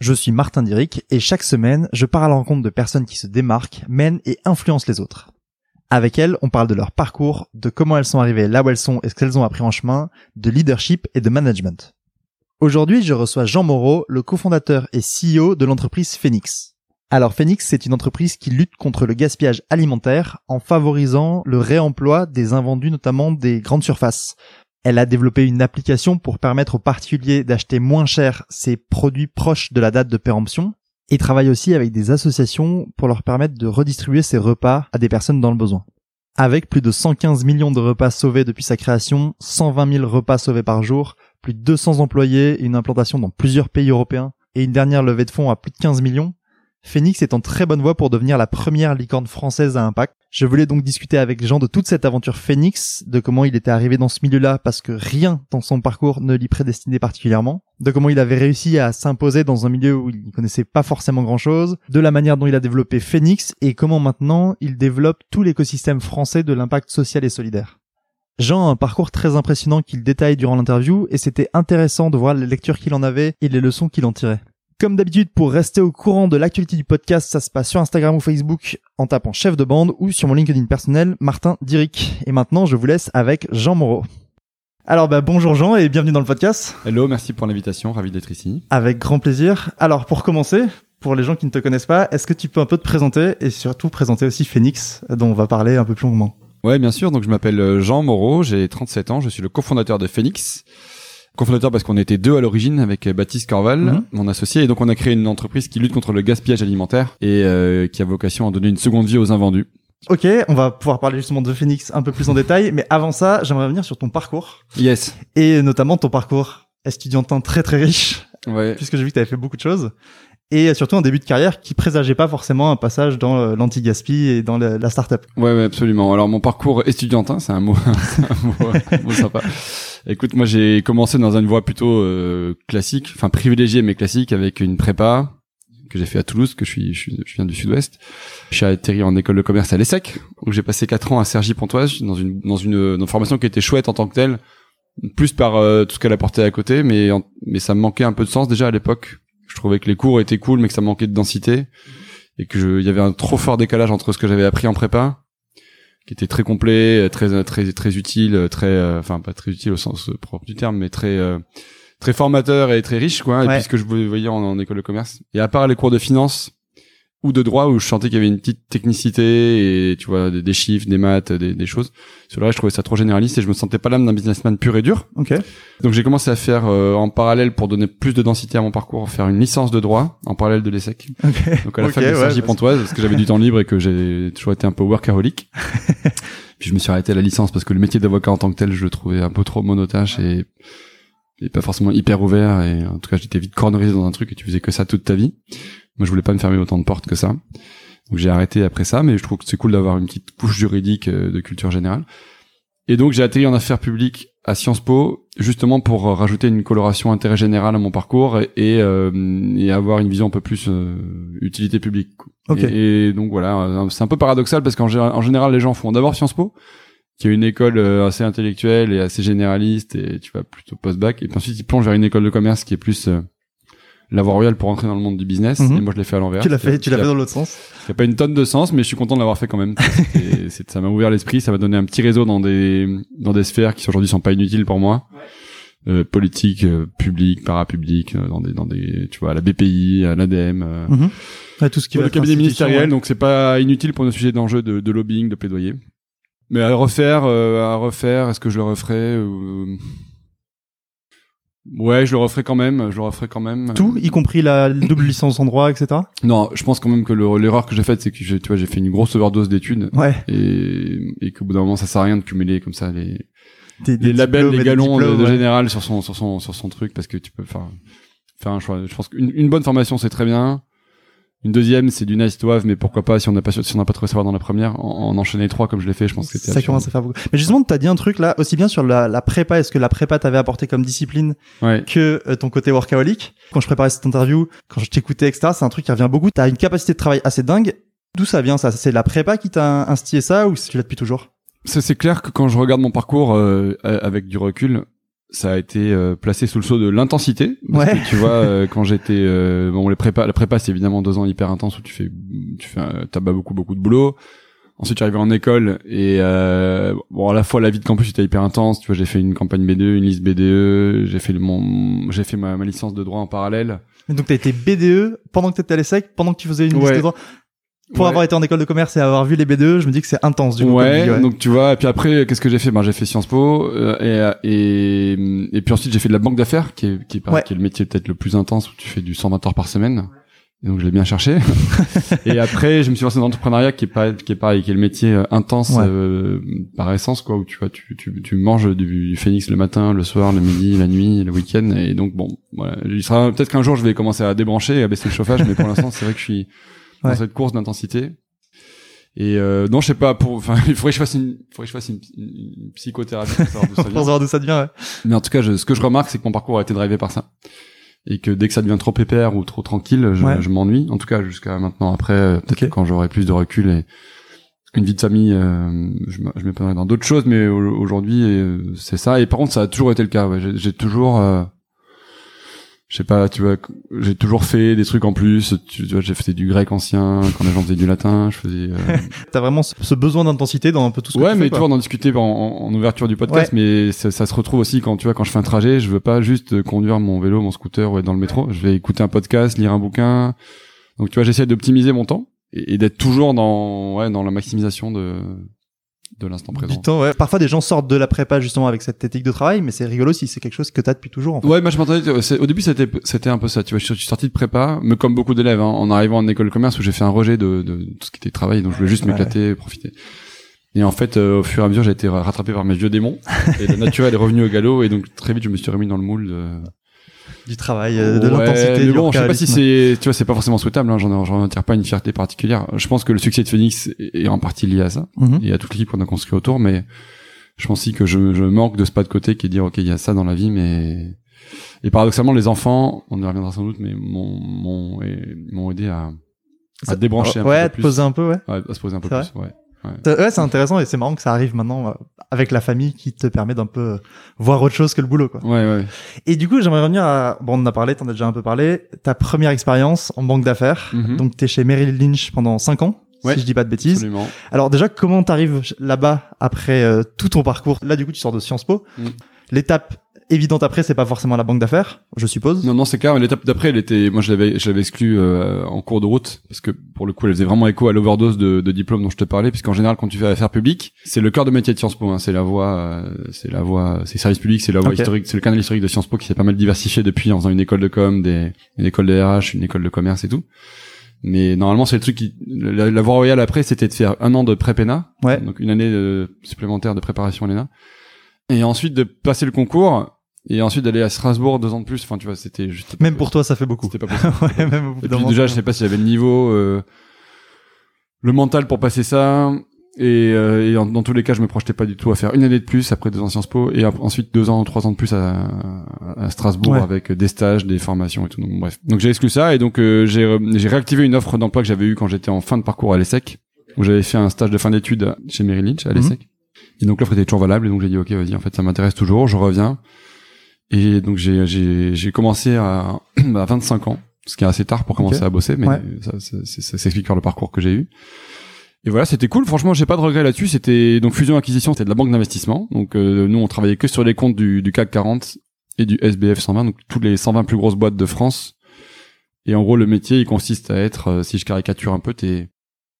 Je suis Martin Diric et chaque semaine, je pars à la rencontre de personnes qui se démarquent, mènent et influencent les autres. Avec elles, on parle de leur parcours, de comment elles sont arrivées là où elles sont et ce qu'elles ont appris en chemin, de leadership et de management. Aujourd'hui, je reçois Jean Moreau, le cofondateur et CEO de l'entreprise Phoenix. Alors Phoenix, c'est une entreprise qui lutte contre le gaspillage alimentaire en favorisant le réemploi des invendus, notamment des grandes surfaces. Elle a développé une application pour permettre aux particuliers d'acheter moins cher ces produits proches de la date de péremption et travaille aussi avec des associations pour leur permettre de redistribuer ces repas à des personnes dans le besoin. Avec plus de 115 millions de repas sauvés depuis sa création, 120 000 repas sauvés par jour, plus de 200 employés, une implantation dans plusieurs pays européens et une dernière levée de fonds à plus de 15 millions, Phoenix est en très bonne voie pour devenir la première licorne française à impact. Je voulais donc discuter avec Jean de toute cette aventure Phoenix, de comment il était arrivé dans ce milieu-là parce que rien dans son parcours ne l'y prédestinait particulièrement, de comment il avait réussi à s'imposer dans un milieu où il ne connaissait pas forcément grand-chose, de la manière dont il a développé Phoenix et comment maintenant il développe tout l'écosystème français de l'impact social et solidaire. Jean a un parcours très impressionnant qu'il détaille durant l'interview et c'était intéressant de voir les lectures qu'il en avait et les leçons qu'il en tirait. Comme d'habitude, pour rester au courant de l'actualité du podcast, ça se passe sur Instagram ou Facebook en tapant chef de bande ou sur mon LinkedIn personnel, Martin Diric. Et maintenant, je vous laisse avec Jean Moreau. Alors bah bonjour Jean et bienvenue dans le podcast. Hello, merci pour l'invitation, ravi d'être ici. Avec grand plaisir. Alors pour commencer, pour les gens qui ne te connaissent pas, est-ce que tu peux un peu te présenter et surtout présenter aussi Phoenix dont on va parler un peu plus longuement? Ouais, bien sûr. Donc je m'appelle Jean Moreau, j'ai 37 ans, je suis le cofondateur de Phoenix cofondateur parce qu'on était deux à l'origine avec Baptiste Corval, Mhm. mon associé, et donc on a créé une entreprise qui lutte contre le gaspillage alimentaire et euh, qui a vocation à donner une seconde vie aux invendus. Ok, on va pouvoir parler justement de Phoenix un peu plus en détail, mais avant ça, j'aimerais revenir sur ton parcours Yes. et notamment ton parcours estudiantin très très riche, Ouais. puisque j'ai vu que tu avais fait beaucoup de choses, et surtout un début de carrière qui présageait pas forcément un passage dans euh, l'anti-gaspi et dans la startup. Ouais, ouais, absolument. Alors mon parcours estudiantin, c'est un mot, un mot, un mot sympa. Écoute, moi j'ai commencé dans une voie plutôt euh, classique, enfin privilégiée mais classique, avec une prépa que j'ai fait à Toulouse, que je suis, je, suis, je viens du Sud-Ouest. Suis atterri en école de commerce à l'ESSEC, où j'ai passé quatre ans à Cergy-Pontoise dans une dans une, une formation qui était chouette en tant que telle, plus par euh, tout ce qu'elle apportait à côté, mais mais ça me manquait un peu de sens déjà à l'époque. Je trouvais que les cours étaient cool, mais que ça manquait de densité et que il y avait un trop fort décalage entre ce que j'avais appris en prépa qui était très complet, très très très utile, très euh, enfin pas très utile au sens propre du terme, mais très euh, très formateur et très riche quoi. Et puis ce que je voyais en, en école de commerce. Et à part les cours de finance ou de droit où je sentais qu'il y avait une petite technicité et tu vois des, des chiffres, des maths, des, des choses. Sur le reste, je trouvais ça trop généraliste et je me sentais pas l'âme d'un businessman pur et dur. Ok. Donc j'ai commencé à faire euh, en parallèle pour donner plus de densité à mon parcours, faire une licence de droit en parallèle de l'ESSEC. Ok. Donc à la Ok, fac de ouais, Pontoise parce que j'avais du temps libre et que j'ai toujours été un peu workaholic. Puis je me suis arrêté à la licence parce que le métier d'avocat en tant que tel, je le trouvais un peu trop monotache et, et pas forcément hyper ouvert et en tout cas j'étais vite cornerisé dans un truc et tu faisais que ça toute ta vie. Moi je voulais pas me fermer autant de portes que ça. Donc j'ai arrêté après ça mais je trouve que c'est cool d'avoir une petite couche juridique euh, de culture générale. Et donc j'ai atterri en affaires publiques à Sciences Po justement pour rajouter une coloration intérêt général à mon parcours et, et, euh, et avoir une vision un peu plus euh, utilité publique. quoi. Ok. Et, et donc voilà, euh, c'est un peu paradoxal parce qu'en gé- en général les gens font d'abord Sciences Po qui est une école euh, assez intellectuelle et assez généraliste et tu vas plutôt post-bac et puis ensuite ils plongent vers une école de commerce qui est plus euh, la voie royale pour entrer dans le monde du business Mhm. et moi je l'ai fait à l'envers. Tu l'as fait, tu l'as fait dans l'autre sens. qui a pas une tonne de sens, mais je suis content de l'avoir fait quand même. C'est- ça m'a ouvert l'esprit, ça m'a donné un petit réseau dans des dans des sphères qui aujourd'hui sont pas inutiles pour moi. Euh, politique, euh, public, parapublic, euh, dans des dans des tu vois à la BPI, à l'ADM, euh, Mhm. Ouais, tout ce qui va le cabinet ministériel, ouais. donc c'est pas inutile pour nos sujets d'enjeu de, de lobbying, de plaidoyer. Mais à refaire, euh, à refaire, est-ce que je le referais euh, Ouais, je le referai quand même, je le referai quand même. Tout, y compris la double licence en droit, etc. Non, je pense quand même que le- l'erreur que j'ai faite, c'est que j'ai- tu vois, j'ai fait une grosse overdose d'études Ouais. et, et qu'au bout d'un moment, ça sert à rien de cumuler comme ça les, Des, des les labels, les galons de, diplômes, de ouais. général sur son, sur son, sur son truc parce que tu peux, enfin, faire un choix. Je pense qu'une une bonne formation c'est très bien. Une deuxième, c'est du nice to have, mais pourquoi pas si on n'a pas si on n'a pas trouvé savoir dans la première, en, en enchaîner trois comme je l'ai fait, je pense que Ça commence à faire beaucoup. Mais justement, t'as dit un truc là, aussi bien sur la, la prépa, est-ce que la prépa t'avait apporté comme discipline Ouais. que euh, ton côté workaholic Quand je préparais cette interview, quand je t'écoutais, etc., c'est un truc qui revient beaucoup. T'as une capacité de travail assez dingue. D'où ça vient ça? C'est la prépa qui t'a instillé ça ou tu l'as depuis toujours? C'est clair que quand je regarde mon parcours euh, avec du recul, ça a été euh, placé sous le sceau de l'intensité. Parce Ouais. que tu vois, euh, quand j'étais euh, bon, les prépa, la prépa, c'est évidemment deux ans hyper intenses où tu fais, tu fais, pas beaucoup beaucoup de boulot. Ensuite, tu arrives en école et euh, bon, à la fois la vie de campus était hyper intense. Tu vois, j'ai fait une campagne B2, une liste BDE, j'ai fait le- mon, j'ai fait ma, ma licence de droit en parallèle. Et Donc t'as été BDE pendant que t'étais à l'ESSEC, pendant que tu faisais une Ouais. liste de droit. Pour Ouais. avoir été en école de commerce et avoir vu les BDE, je me dis que c'est intense du coup. ouais, donc tu vois, et puis après, qu'est-ce que j'ai fait? Ben j'ai fait Sciences Po euh, et, et et puis ensuite j'ai fait de la banque d'affaires, qui est qui est, Ouais. qui est le métier peut-être le plus intense où tu fais du 120 heures par semaine. Et donc je l'ai bien cherché. et après, je me suis lancé dans l'entrepreneuriat, qui est pas qui est pareil, qui est le métier euh, intense euh, par essence, quoi, où tu vois, tu tu tu manges du, du phénix le matin, le soir, le midi, la nuit, le week-end, et donc bon, voilà. Il sera peut-être qu'un jour je vais commencer à débrancher et à baisser le chauffage, mais pour l'instant, c'est vrai que je suis dans Ouais. cette course d'intensité. Et euh, non, je sais pas. Pour, enfin, il faudrait que je fasse une, il faudrait que je fasse une, une- psychothérapie pour savoir d'où ça Pour vient. savoir d'où ça devient, ouais. Mais en tout cas, je, ce que je remarque, c'est que mon parcours a été drivé par ça, et que dès que ça devient trop pépère ou trop tranquille, je, Ouais. je m'ennuie. En tout cas, jusqu'à maintenant. Après, euh, peut-être quand j'aurai plus de recul et une vie de famille, euh, je, je m'épanouirai dans d'autres choses. Mais au- aujourd'hui, euh, c'est ça. Et par contre, ça a toujours été le cas. Ouais. J'ai, j'ai toujours euh, je sais pas, tu vois, j'ai toujours fait des trucs en plus. Tu, tu vois, j'ai fait du grec ancien quand les gens faisaient du latin. Je faisais. euh, T'as vraiment ce besoin d'intensité dans un peu tout ce que ouais, tu mais fais, tu quoi. vois, on en discutait en, en- ouverture du podcast, mais ça, ça se retrouve aussi quand tu vois, quand je fais un trajet, je veux pas juste conduire mon vélo, mon scooter ou être dans le métro. Je vais écouter un podcast, lire un bouquin. Donc tu vois, j'essaie d'optimiser mon temps et, et d'être toujours dans, ouais, dans la maximisation de de l'instant présent. Du temps, ouais. Parfois, des gens sortent de la prépa justement avec cette éthique de travail, mais c'est rigolo si c'est quelque chose que t'as depuis toujours. En fait. Ouais, moi je m'entendais. Au début, c'était c'était un peu ça. Tu vois, je suis sorti de prépa, mais comme beaucoup d'élèves, hein, en arrivant en école de commerce où j'ai fait un rejet de, de tout ce qui était travail, donc je voulais juste Ouais. m'éclater, profiter. Et en fait, euh, au fur et à mesure, j'ai été rattrapé par mes vieux démons et le naturel est revenu au galop et donc très vite, je me suis remis dans le moule de, Du travail, euh, de Ouais, l'intensité, Mais bon, je sais pas si c'est, tu vois, c'est pas forcément souhaitable. Hein, j'en j'en retire pas une fierté particulière. Je pense que le succès de Phoenix est en partie lié à ça Mhm. et à toute l'équipe qu'on a construit autour, mais je pense aussi que je, je manque de ce pas de côté qui est de dire ok, il y a ça dans la vie, mais et paradoxalement, les enfants, on y reviendra sans doute, mais m'ont m'ont aidé à, à Ça- débrancher un ouais, peu te plus, poser un peu, ouais. Ouais, à se poser un peu plus. Ouais. C'est- Ouais, c'est intéressant et c'est marrant que ça arrive maintenant euh, avec la famille qui te permet d'un peu euh, voir autre chose que le boulot, quoi. Ouais, ouais. Et du coup, j'aimerais revenir à, bon, on en a parlé, t'en as déjà un peu parlé, ta première expérience en banque d'affaires. Mhm. Donc, t'es chez Merrill Lynch pendant 5 ans, Ouais, si je dis pas de bêtises. Absolument. Alors, déjà, comment t'arrives là-bas après euh, tout ton parcours? Là, du coup, tu sors de Sciences Po. Mm. L'étape évidente après, c'est pas forcément la banque d'affaires, je suppose. Non, non, c'est clair. L'étape d'après, elle était, moi, je l'avais, je l'avais exclu euh, en cours de route parce que pour le coup, elle faisait vraiment écho à l'overdose de, de diplômes dont je te parlais, puisqu'en général, quand tu fais affaires publiques, c'est le cœur de métier de Sciences Po. Hein, c'est la voie, euh, c'est la voie, c'est service public, c'est la voie historique, c'est le canal historique de Sciences Po qui s'est pas mal diversifié depuis en faisant une école de com, des, une école de RH, une école de commerce et tout. Mais normalement, c'est le truc qui, la, la voie royale après, c'était de faire un an de pré-PENA, Ouais. donc une année euh, supplémentaire de préparation à l'ENA, et ensuite de passer le concours. Et ensuite d'aller à Strasbourg deux ans de plus, enfin tu vois, c'était juste. Même pour toi, ça fait beaucoup. C'était pas possible. ouais, même au bout Et d'un puis moment. déjà, je sais pas si j'avais le niveau, euh, le mental pour passer ça. Et, euh, et en- dans tous les cas, je me projetais pas du tout à faire une année de plus après deux ans Sciences Po et ensuite deux ans ou trois ans de plus à, à Strasbourg Ouais. avec des stages, des formations et tout. Donc bref. Donc j'ai exclu ça et donc euh, j'ai j'ai réactivé une offre d'emploi que j'avais eue quand j'étais en fin de parcours à l'ESSEC où j'avais fait un stage de fin d'études chez Merrill Lynch à Mhm. l'ESSEC. Et donc l'offre était toujours valable et donc j'ai dit ok vas-y en fait ça m'intéresse toujours, je reviens. Et donc j'ai j'ai j'ai commencé à à 25 ans, ce qui est assez tard pour commencer à bosser, mais Ouais. ça, ça, ça, ça s'explique par le parcours que j'ai eu. Et voilà, c'était cool. Franchement, j'ai pas de regrets là-dessus. C'était donc fusion acquisition, c'était de la banque d'investissement. Donc euh, nous, on travaillait que sur les comptes du, du CAC 40 et du SBF 120, donc toutes les 120 plus grosses boîtes de France. Et en gros, le métier, il consiste à être, euh, si je caricature un peu, t'es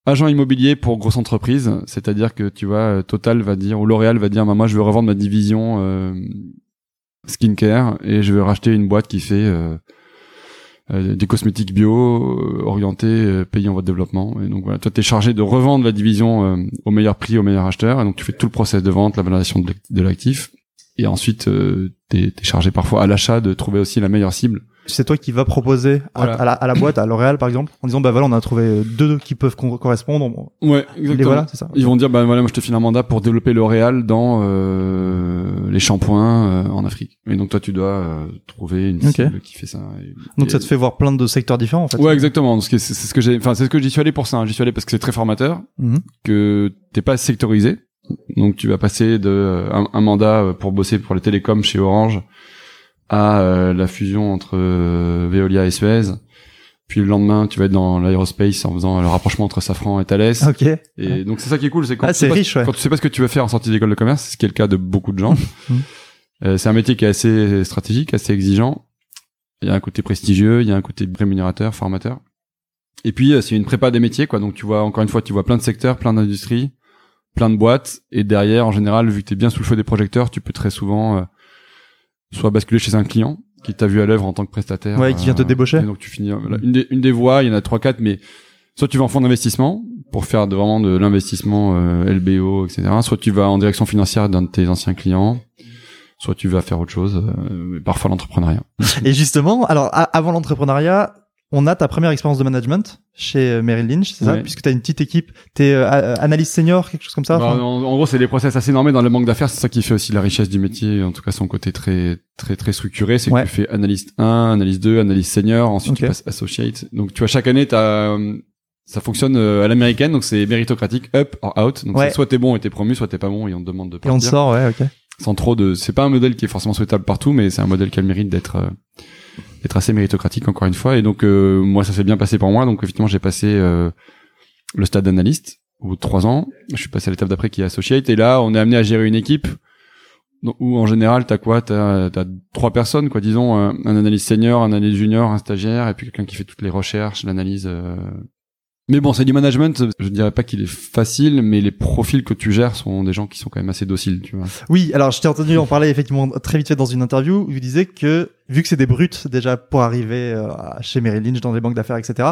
agent immobilier pour grosse entreprise. C'est-à-dire que tu vois, euh, Total va dire ou L'Oréal va dire, moi, je veux revendre ma division euh, skincare et je veux racheter une boîte qui fait euh, euh, des cosmétiques bio euh, orientés pays en voie de développement. Et donc voilà, toi t'es chargé de revendre la division au meilleur prix au meilleur acheteur. Et donc tu fais tout le process de vente, la valorisation de l'ac- de l'actif. Et ensuite t'es es chargé parfois à l'achat de trouver aussi la meilleure cible c'est toi qui vas proposer à, Voilà. à la, à la boîte, à L'Oréal par exemple, en disant bah voilà, on a trouvé deux qui peuvent correspondre. Ouais, Les exactement. voilà, c'est ça. Ils vont dire bah voilà moi je te file un mandat pour développer L'Oréal dans euh, les shampoings euh, en Afrique. Et donc toi tu dois euh, trouver une cible qui fait ça. Et- Donc et- ça te fait voir plein de secteurs différents en fait. Ouais exactement. C'est ce que j'ai enfin c'est ce que j'y suis allé pour ça. hein. J'y suis allé parce que c'est très formateur, Mhm. que t'es pas sectorisé. Donc tu vas passer de euh, un, un mandat euh, pour bosser pour les télécoms chez Orange à euh, la fusion entre euh, Veolia et Suez. Puis le lendemain, tu vas être dans l'aérospace en faisant le rapprochement entre Safran et Thales. Ok. Et donc c'est ça qui est cool, c'est quand, Ah, tu sais pas- riche, ouais. quand tu sais pas ce que tu veux faire en sortie d'école de commerce, ce qui est le cas de beaucoup de gens. Mhm. Euh, c'est un métier qui est assez stratégique, assez exigeant. Il y a un côté prestigieux, il y a un côté rémunérateur, formateur. Et puis euh, c'est une prépa des métiers, quoi. Donc tu vois encore une fois, tu vois plein de secteurs, plein d'industries, plein de boîtes. Et derrière, en général, vu que t'es bien sous le feu des projecteurs, tu peux très souvent euh, soit basculer chez un client qui t'a vu à l'œuvre en tant que prestataire. Ouais, qui vient te débaucher. Et donc tu finis voilà, une des une des voies, il y en a trois quatre, mais soit tu vas en fonds d'investissement pour faire de, vraiment de l'investissement euh, LBO, etc. Soit tu vas en direction financière d'un de tes anciens clients. Soit tu vas faire autre chose, euh, parfois l'entrepreneuriat. Et justement, alors avant l'entrepreneuriat, on a ta première expérience de management chez euh, Merrill Lynch, c'est ça? Ouais. Puisque tu as une petite équipe, tu es analyste senior, quelque chose comme ça Bah, enfin? en, en gros, c'est des process assez normés dans le banque d'affaires. C'est ça qui fait aussi la richesse du métier. En tout cas, son côté très, très, très structuré. C'est Ouais. que tu fais analyste 1, analyste 2, analyste senior. Ensuite, tu passes associate. Donc, tu vois, chaque année, t'as, euh, ça fonctionne euh, à l'américaine. Donc, c'est méritocratique, up or out. Donc, Ouais. soit t'es bon et t'es promu, soit t'es pas bon et on te demande de Et on te partir. sort, ouais, ok. Sans trop de, c'est pas un modèle qui est forcément souhaitable partout, mais c'est un modèle qui a le mérite d'être, euh, d'être assez méritocratique encore une fois. Et donc, euh, moi, ça s'est bien passé pour moi. Donc, effectivement, j'ai passé, euh, le stade d'analyste au bout de trois ans. Je suis passé à l'étape d'après qui est associate. Et là, on est amené à gérer une équipe où, en général, t'as quoi? T'as, t'as trois personnes, quoi. Disons, un, un analyste senior, un analyste junior, un stagiaire, et puis quelqu'un qui fait toutes les recherches, l'analyse, euh. Mais bon, c'est du management. Je dirais pas qu'il est facile, mais les profils que tu gères sont des gens qui sont quand même assez dociles, tu vois. Oui, alors je t'ai entendu en parler effectivement très vite fait dans une interview où il disait que vu que c'est des brutes déjà pour arriver euh, chez Merrill Lynch dans des banques d'affaires, etc.,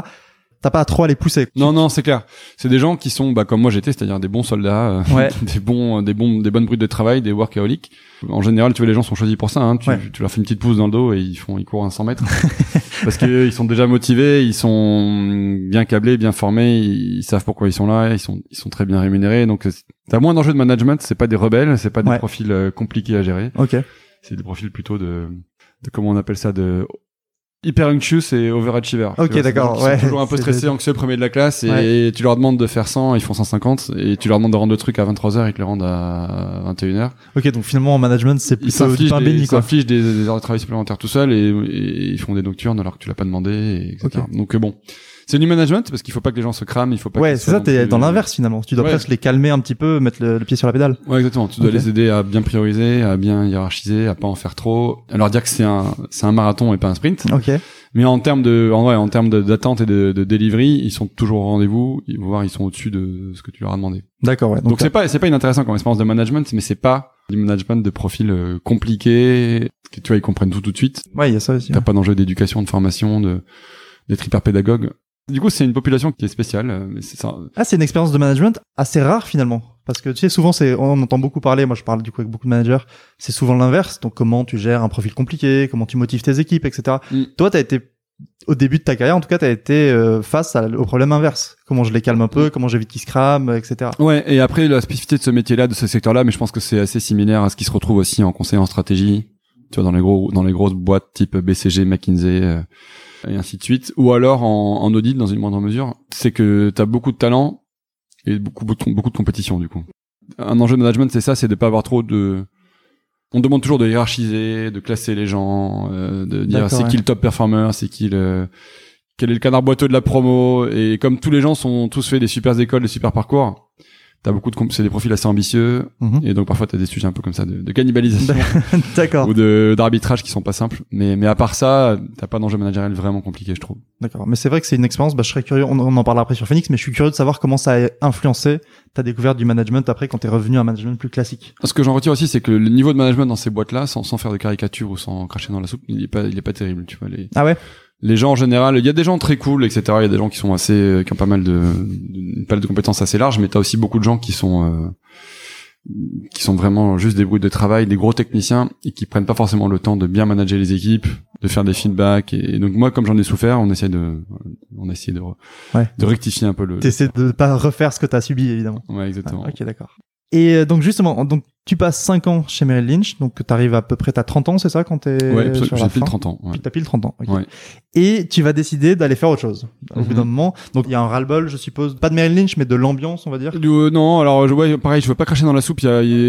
t'as pas à trop à les pousser. Non, non, c'est clair. C'est des gens qui sont, bah, comme moi j'étais, c'est-à-dire des bons soldats, euh, Ouais. des bons, des bons, des bonnes brutes de travail, des workaholics. En général, tu vois, les gens sont choisis pour ça. Hein. Tu, Ouais. tu leur fais une petite pouce dans le dos et ils font, ils courent à 100 mètres parce que ils sont déjà motivés, ils sont bien câblés, bien formés, ils savent pourquoi ils sont là, ils sont, ils sont très bien rémunérés. Donc, c'est- t'as moins d'enjeux de management. C'est pas des rebelles, c'est pas des Ouais. profils euh, compliqués à gérer. Ok. C'est des profils plutôt de, de comment on appelle ça, de hyper anxious et overachiever. Ok, d'accord, ouais. toujours un peu des- anxieux, premier de la classe, et tu leur demandes de faire 100, ils font 150, et tu leur demandes de rendre le truc à 23h, ils te le rendent à 21h. Ok, donc finalement en management c'est plutôt du pain béni ils s'infligent des, des heures de travail supplémentaires tout seuls, et, et ils font des nocturnes alors que tu l'as pas demandé, et etc. Donc euh, bon, c'est du management, parce qu'il faut pas que les gens se crament, il faut pas Ouais, c'est ça, t'es dans l'inverse finalement. Tu dois Ouais. presque les calmer un petit peu, mettre le, le pied sur la pédale. Ouais, exactement. Tu dois les aider à bien prioriser, à bien hiérarchiser, à pas en faire trop, leur dire que c'est un, c'est un marathon et pas un sprint. Ok. Mais en termes de, en vrai, en termes d'attente et de, de delivery, ils sont toujours au rendez-vous. Ils vont voir, ils sont au-dessus de ce que tu leur as demandé. D'accord, ouais. Donc c'est pas, c'est pas inintéressant comme expérience de management, mais c'est pas du management de profil euh, compliqué. Que, tu vois, ils comprennent tout tout de suite. ouais, il y a ça aussi. T'as pas d'enjeu d'éducation, de formation, de d'être hyper pédagogue. Du coup, c'est une population qui est spéciale. euh, Mais c'est ça. Ah, c'est une expérience de management assez rare finalement. Parce que tu sais, souvent, c'est, on entend beaucoup parler, moi je parle du coup avec beaucoup de managers, c'est souvent l'inverse. Donc comment tu gères un profil compliqué, comment tu motives tes équipes, etc. Mm. Toi, t'as été, au début de ta carrière, en tout cas, t'as été euh, face à- au problème inverse. Comment je les calme un peu, comment j'évite qu'ils se crament, etc. Ouais, et après, la spécificité de ce métier-là, de ce secteur-là, mais je pense que c'est assez similaire à ce qui se retrouve aussi en conseil en stratégie, tu vois, dans les gros, dans les grosses boîtes type BCG, McKinsey, euh, et ainsi de suite, ou alors en, en audit dans une moindre mesure, c'est que t'as beaucoup de talent et beaucoup, beaucoup, beaucoup de compétition, du coup. Un enjeu de management, c'est ça, c'est de pas avoir trop de, on demande toujours de hiérarchiser, de classer les gens, euh, de dire c'est ouais. qui le top performer, c'est qui le, quel est le canard boiteux de la promo, et comme tous les gens sont tous fait des super écoles, des super parcours, t'as beaucoup de, c'est des profils assez ambitieux, Mhm. et donc parfois t'as des sujets un peu comme ça de, de cannibalisation D'accord. ou de d'arbitrage qui sont pas simples. Mais mais à part ça, t'as pas d'enjeu managériel vraiment compliqué, je trouve. D'accord. Mais c'est vrai que c'est une expérience, bah, je serais curieux, on, on en parlera après sur Phoenix, mais je suis curieux de savoir comment ça a influencé ta découverte du management après quand t'es revenu à un management plus classique. Ce que j'en retire aussi, c'est que le niveau de management dans ces boîtes-là, sans, sans faire de caricature ou sans cracher dans la soupe, il est pas il est pas terrible. Tu vois les Ah ouais? Les gens en général, il y a des gens très cool, etc. Il y a des gens qui sont assez, euh, qui ont pas mal de, une palette de compétences assez large, mais t'as aussi beaucoup de gens qui sont, euh, qui sont vraiment juste des bruits de travail, des gros techniciens et qui prennent pas forcément le temps de bien manager les équipes de faire des feedbacks. Et, donc moi, comme j'en ai souffert, on essaie de, on essaie de, Ouais. de rectifier un peu le. T'essaies de pas refaire ce que t'as subi, évidemment. Ouais, exactement. Ah, ok, d'accord. Et euh, donc justement, donc tu passes 5 ans chez Merrill Lynch, donc t'arrives à peu près, t'as 30 ans, c'est ça, quand t'es Ouais, j'ai pile fin 30 ans. ouais. T'as pile 30 ans. ok. Ouais. Et tu vas décider d'aller faire autre chose. Au bout Mhm. d'un moment, donc il y a un ras-le-bol, je suppose, pas de Merrill Lynch, mais de l'ambiance, on va dire. Euh, non, alors ouais, pareil, je veux pas cracher dans la soupe.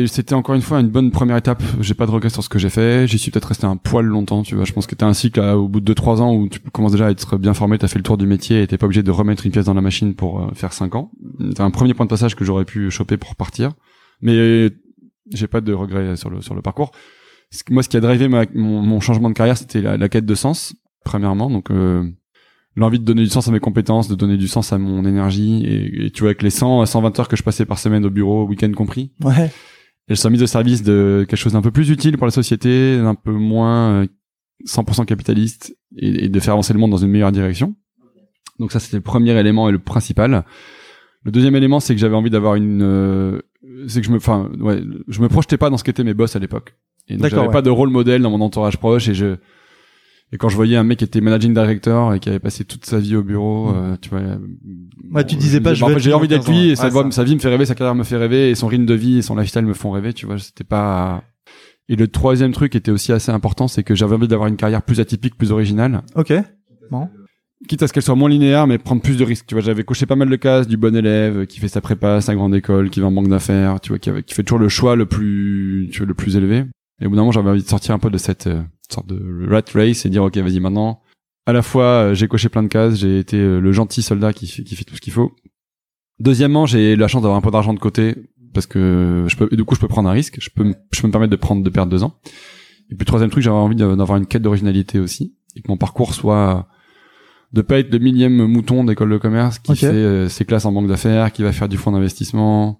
C'était encore une fois une bonne première étape. J'ai pas de regrets sur ce que j'ai fait. J'y suis peut-être resté un poil longtemps, tu vois. Je pense que t'as un cycle au bout de 2-3 ans où tu commences déjà à être bien formé, t'as fait le tour du métier et t'es pas obligé de remettre une pièce dans la machine pour euh, faire 5 ans. T'as un premier point de passage que j'aurais pu choper pour partir, mais j'ai pas de regrets sur le sur le parcours. Moi, ce qui a drivé ma- mon, mon changement de carrière, c'était la, la quête de sens, premièrement. Donc euh, l'envie de donner du sens à mes compétences, de donner du sens à mon énergie. Et, et tu vois, avec les 100 à 120 heures que je passais par semaine au bureau, week-end compris, Ouais. elles sont mises au service de quelque chose d'un peu plus utile pour la société, un peu moins euh, 100% capitaliste, et, et de faire avancer le monde dans une meilleure direction. Donc ça, c'était le premier élément et le principal. Le deuxième élément, c'est que j'avais envie d'avoir une, euh, c'est que je me, enfin, ouais, je me projetais pas dans ce qu'étaient mes boss à l'époque. Et donc j'avais ouais. pas de rôle modèle dans mon entourage proche et je, et quand je voyais un mec qui était managing director et qui avait passé toute sa vie au bureau, euh, tu vois. euh, Ouais, tu bon, disais me pas, bah, en fait, j'ai envie d'être 15 ans. lui et sa, Ouais, ça. sa vie me fait rêver, sa carrière me fait rêver et son rythme de vie et son lifestyle me font rêver, tu vois. C'était pas. Et le troisième truc était aussi assez important, c'est que j'avais envie d'avoir une carrière plus atypique, plus originale Ok. Quitte à ce qu'elle soit moins linéaire, mais prendre plus de risques. Tu vois, j'avais coché pas mal de cases du bon élève, qui fait sa prépa, sa grande école, qui va en banque d'affaires, tu vois, qui, fait toujours le choix le plus, tu vois, le plus élevé. Et au bout d'un moment, j'avais envie de sortir un peu de cette euh, sorte de rat race et dire, ok, vas-y, maintenant, à la fois, euh, j'ai coché plein de cases, j'ai été euh, le gentil soldat qui fait, tout ce qu'il faut. Deuxièmement, j'ai la chance d'avoir un peu d'argent de côté parce que je peux, du coup, je peux prendre un risque. Je peux, me- je peux me permettre de prendre, de perdre deux ans. Et puis, troisième truc, j'avais envie d'avoir une quête d'originalité aussi et que mon parcours soit de pas être le millième mouton d'école de commerce qui fait euh, ses classes en banque d'affaires, qui va faire du fonds d'investissement,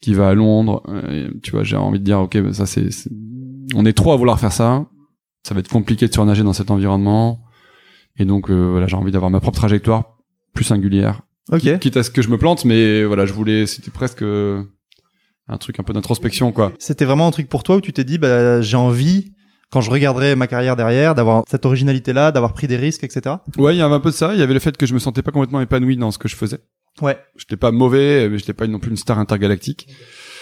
qui va à Londres. euh, tu vois, j'ai envie de dire, ok, bah, ça c'est, on est trop à vouloir faire ça. Ça va être compliqué de surnager dans cet environnement. Et donc euh, voilà, j'ai envie d'avoir ma propre trajectoire plus singulière. Ok. Quitte à ce que je me plante, mais voilà, je voulais, c'était presque un truc un peu d'introspection, quoi. C'était vraiment un truc pour toi où tu t'es dit, bah, j'ai envie, quand je regarderai ma carrière derrière, d'avoir cette originalité-là, d'avoir pris des risques, etc. Ouais, il y avait un peu de ça. Il y avait le fait que je me sentais pas complètement épanoui dans ce que je faisais. Ouais. J'étais pas mauvais, mais j'étais pas non plus une star intergalactique.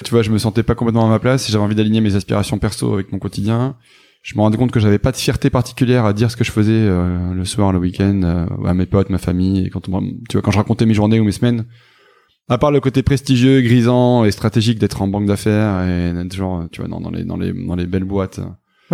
Tu vois, je me sentais pas complètement à ma place. J'avais envie d'aligner mes aspirations perso avec mon quotidien. Je me rendais compte que j'avais pas de fierté particulière à dire ce que je faisais euh, le soir, le week-end, euh, à mes potes, ma famille. Et quand on, tu vois, quand je racontais mes journées ou mes semaines, à part le côté prestigieux, grisant et stratégique d'être en banque d'affaires et d'être genre, tu vois, dans, dans les dans les dans les belles boîtes.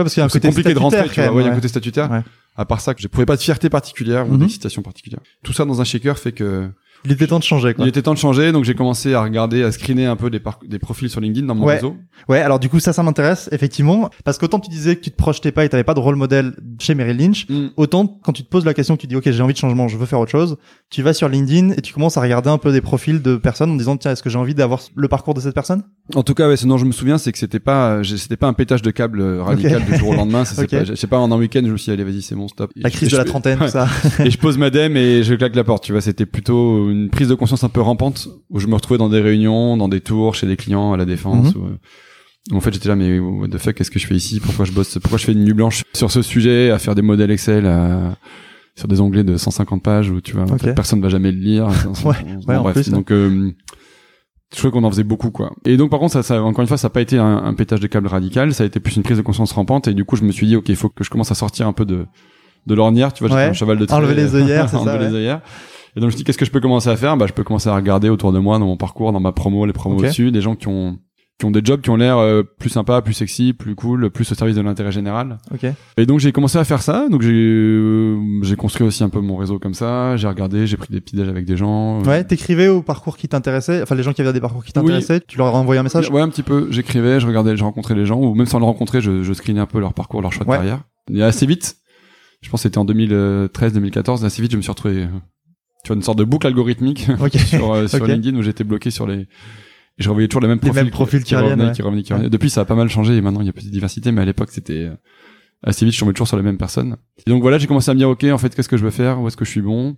Parce qu'il y a un C'est côté compliqué de rentrer, tu vois. Ouais, il y a même, un côté statutaire. À part ça, je pouvais pas de fierté particulière ou Mhm. d'excitation particulière. Tout ça dans un shaker fait que Il était temps de changer, quoi. il était temps de changer, donc j'ai commencé à regarder, à screener un peu des, des profils sur LinkedIn dans mon Ouais. réseau. Ouais, alors du coup, ça, ça m'intéresse, effectivement. Parce qu'autant tu disais que tu te projetais pas et t'avais pas de rôle modèle chez Merrill Lynch, autant quand tu te poses la question, que tu dis, OK, j'ai envie de changement, je veux faire autre chose, tu vas sur LinkedIn et tu commences à regarder un peu des profils de personnes en disant, tiens, est-ce que j'ai envie d'avoir le parcours de cette personne? En tout cas, ouais, ce dont je me souviens, c'est que c'était pas, c'était pas un pétage de câble euh, radical du jour au lendemain. Ça, c'est Ok. pas, je sais pas, en un week-end, je me suis dit, allez, vas-y, c'est bon, stop. La crise de la trentaine, tout ça. et je pose ma dème et je claque la porte. Tu vois, c'était plutôt une prise de conscience un peu rampante où je me retrouvais dans des réunions, dans des tours, chez des clients à la défense. Mhm. où, où en fait, j'étais là, mais what the fuck, qu'est-ce que je fais ici? Pourquoi je bosse? Pourquoi je fais une nuit blanche sur ce sujet, à faire des modèles Excel, à- sur des onglets de 150 pages où tu vois, en Ok. fait, personne va jamais le lire. Ouais, ouais, en bref, plus, donc. euh, je trouvais qu'on en faisait beaucoup, quoi. Et donc, par contre, ça, ça, encore une fois, ça n'a pas été un, un pétage de câble radical, ça a été plus une prise de conscience rampante, et du coup, je me suis dit, ok, il faut que je commence à sortir un peu de, de l'ornière, tu vois, Ouais. un cheval de trait. Enlever les œillères, ça, Enlever ouais. les œillères. Et donc, je me dit, qu'est-ce que je peux commencer à faire? Bah, je peux commencer à regarder autour de moi, dans mon parcours, dans ma promo, les promos Ok. au-dessus, des gens qui ont, qui ont des jobs qui ont l'air euh, plus sympas, plus sexy, plus cool, plus au service de l'intérêt général. Ok. Et donc j'ai commencé à faire ça. Donc j'ai euh, j'ai construit aussi un peu mon réseau comme ça. J'ai regardé, j'ai pris des petits déj avec des gens. Ouais, t'écrivais au parcours qui t'intéressait, enfin les gens qui avaient des parcours qui Oui. t'intéressaient, tu leur as envoyé un message? Ouais, un petit peu. J'écrivais, je regardais, je rencontrais les gens, ou même sans les rencontrer, je, je screenais un peu leur parcours, leur choix de Ouais. carrière. Et assez vite, je pense que c'était en 2013-2014, assez vite, je me suis retrouvé, euh, tu vois, une sorte de boucle algorithmique Ok. sur, euh, sur. LinkedIn où j'étais bloqué sur les. Et je revoyais toujours les mêmes Les profils, mêmes profils qui revenaient, ouais. qui revenaient, qui revenaient. Depuis, ça a pas mal changé et maintenant il y a plus de diversité, mais à l'époque c'était euh, assez vite, je tombais toujours sur les mêmes personnes. Et donc voilà, j'ai commencé à me dire, ok, en fait, qu'est-ce que je veux faire, où est-ce que je suis bon?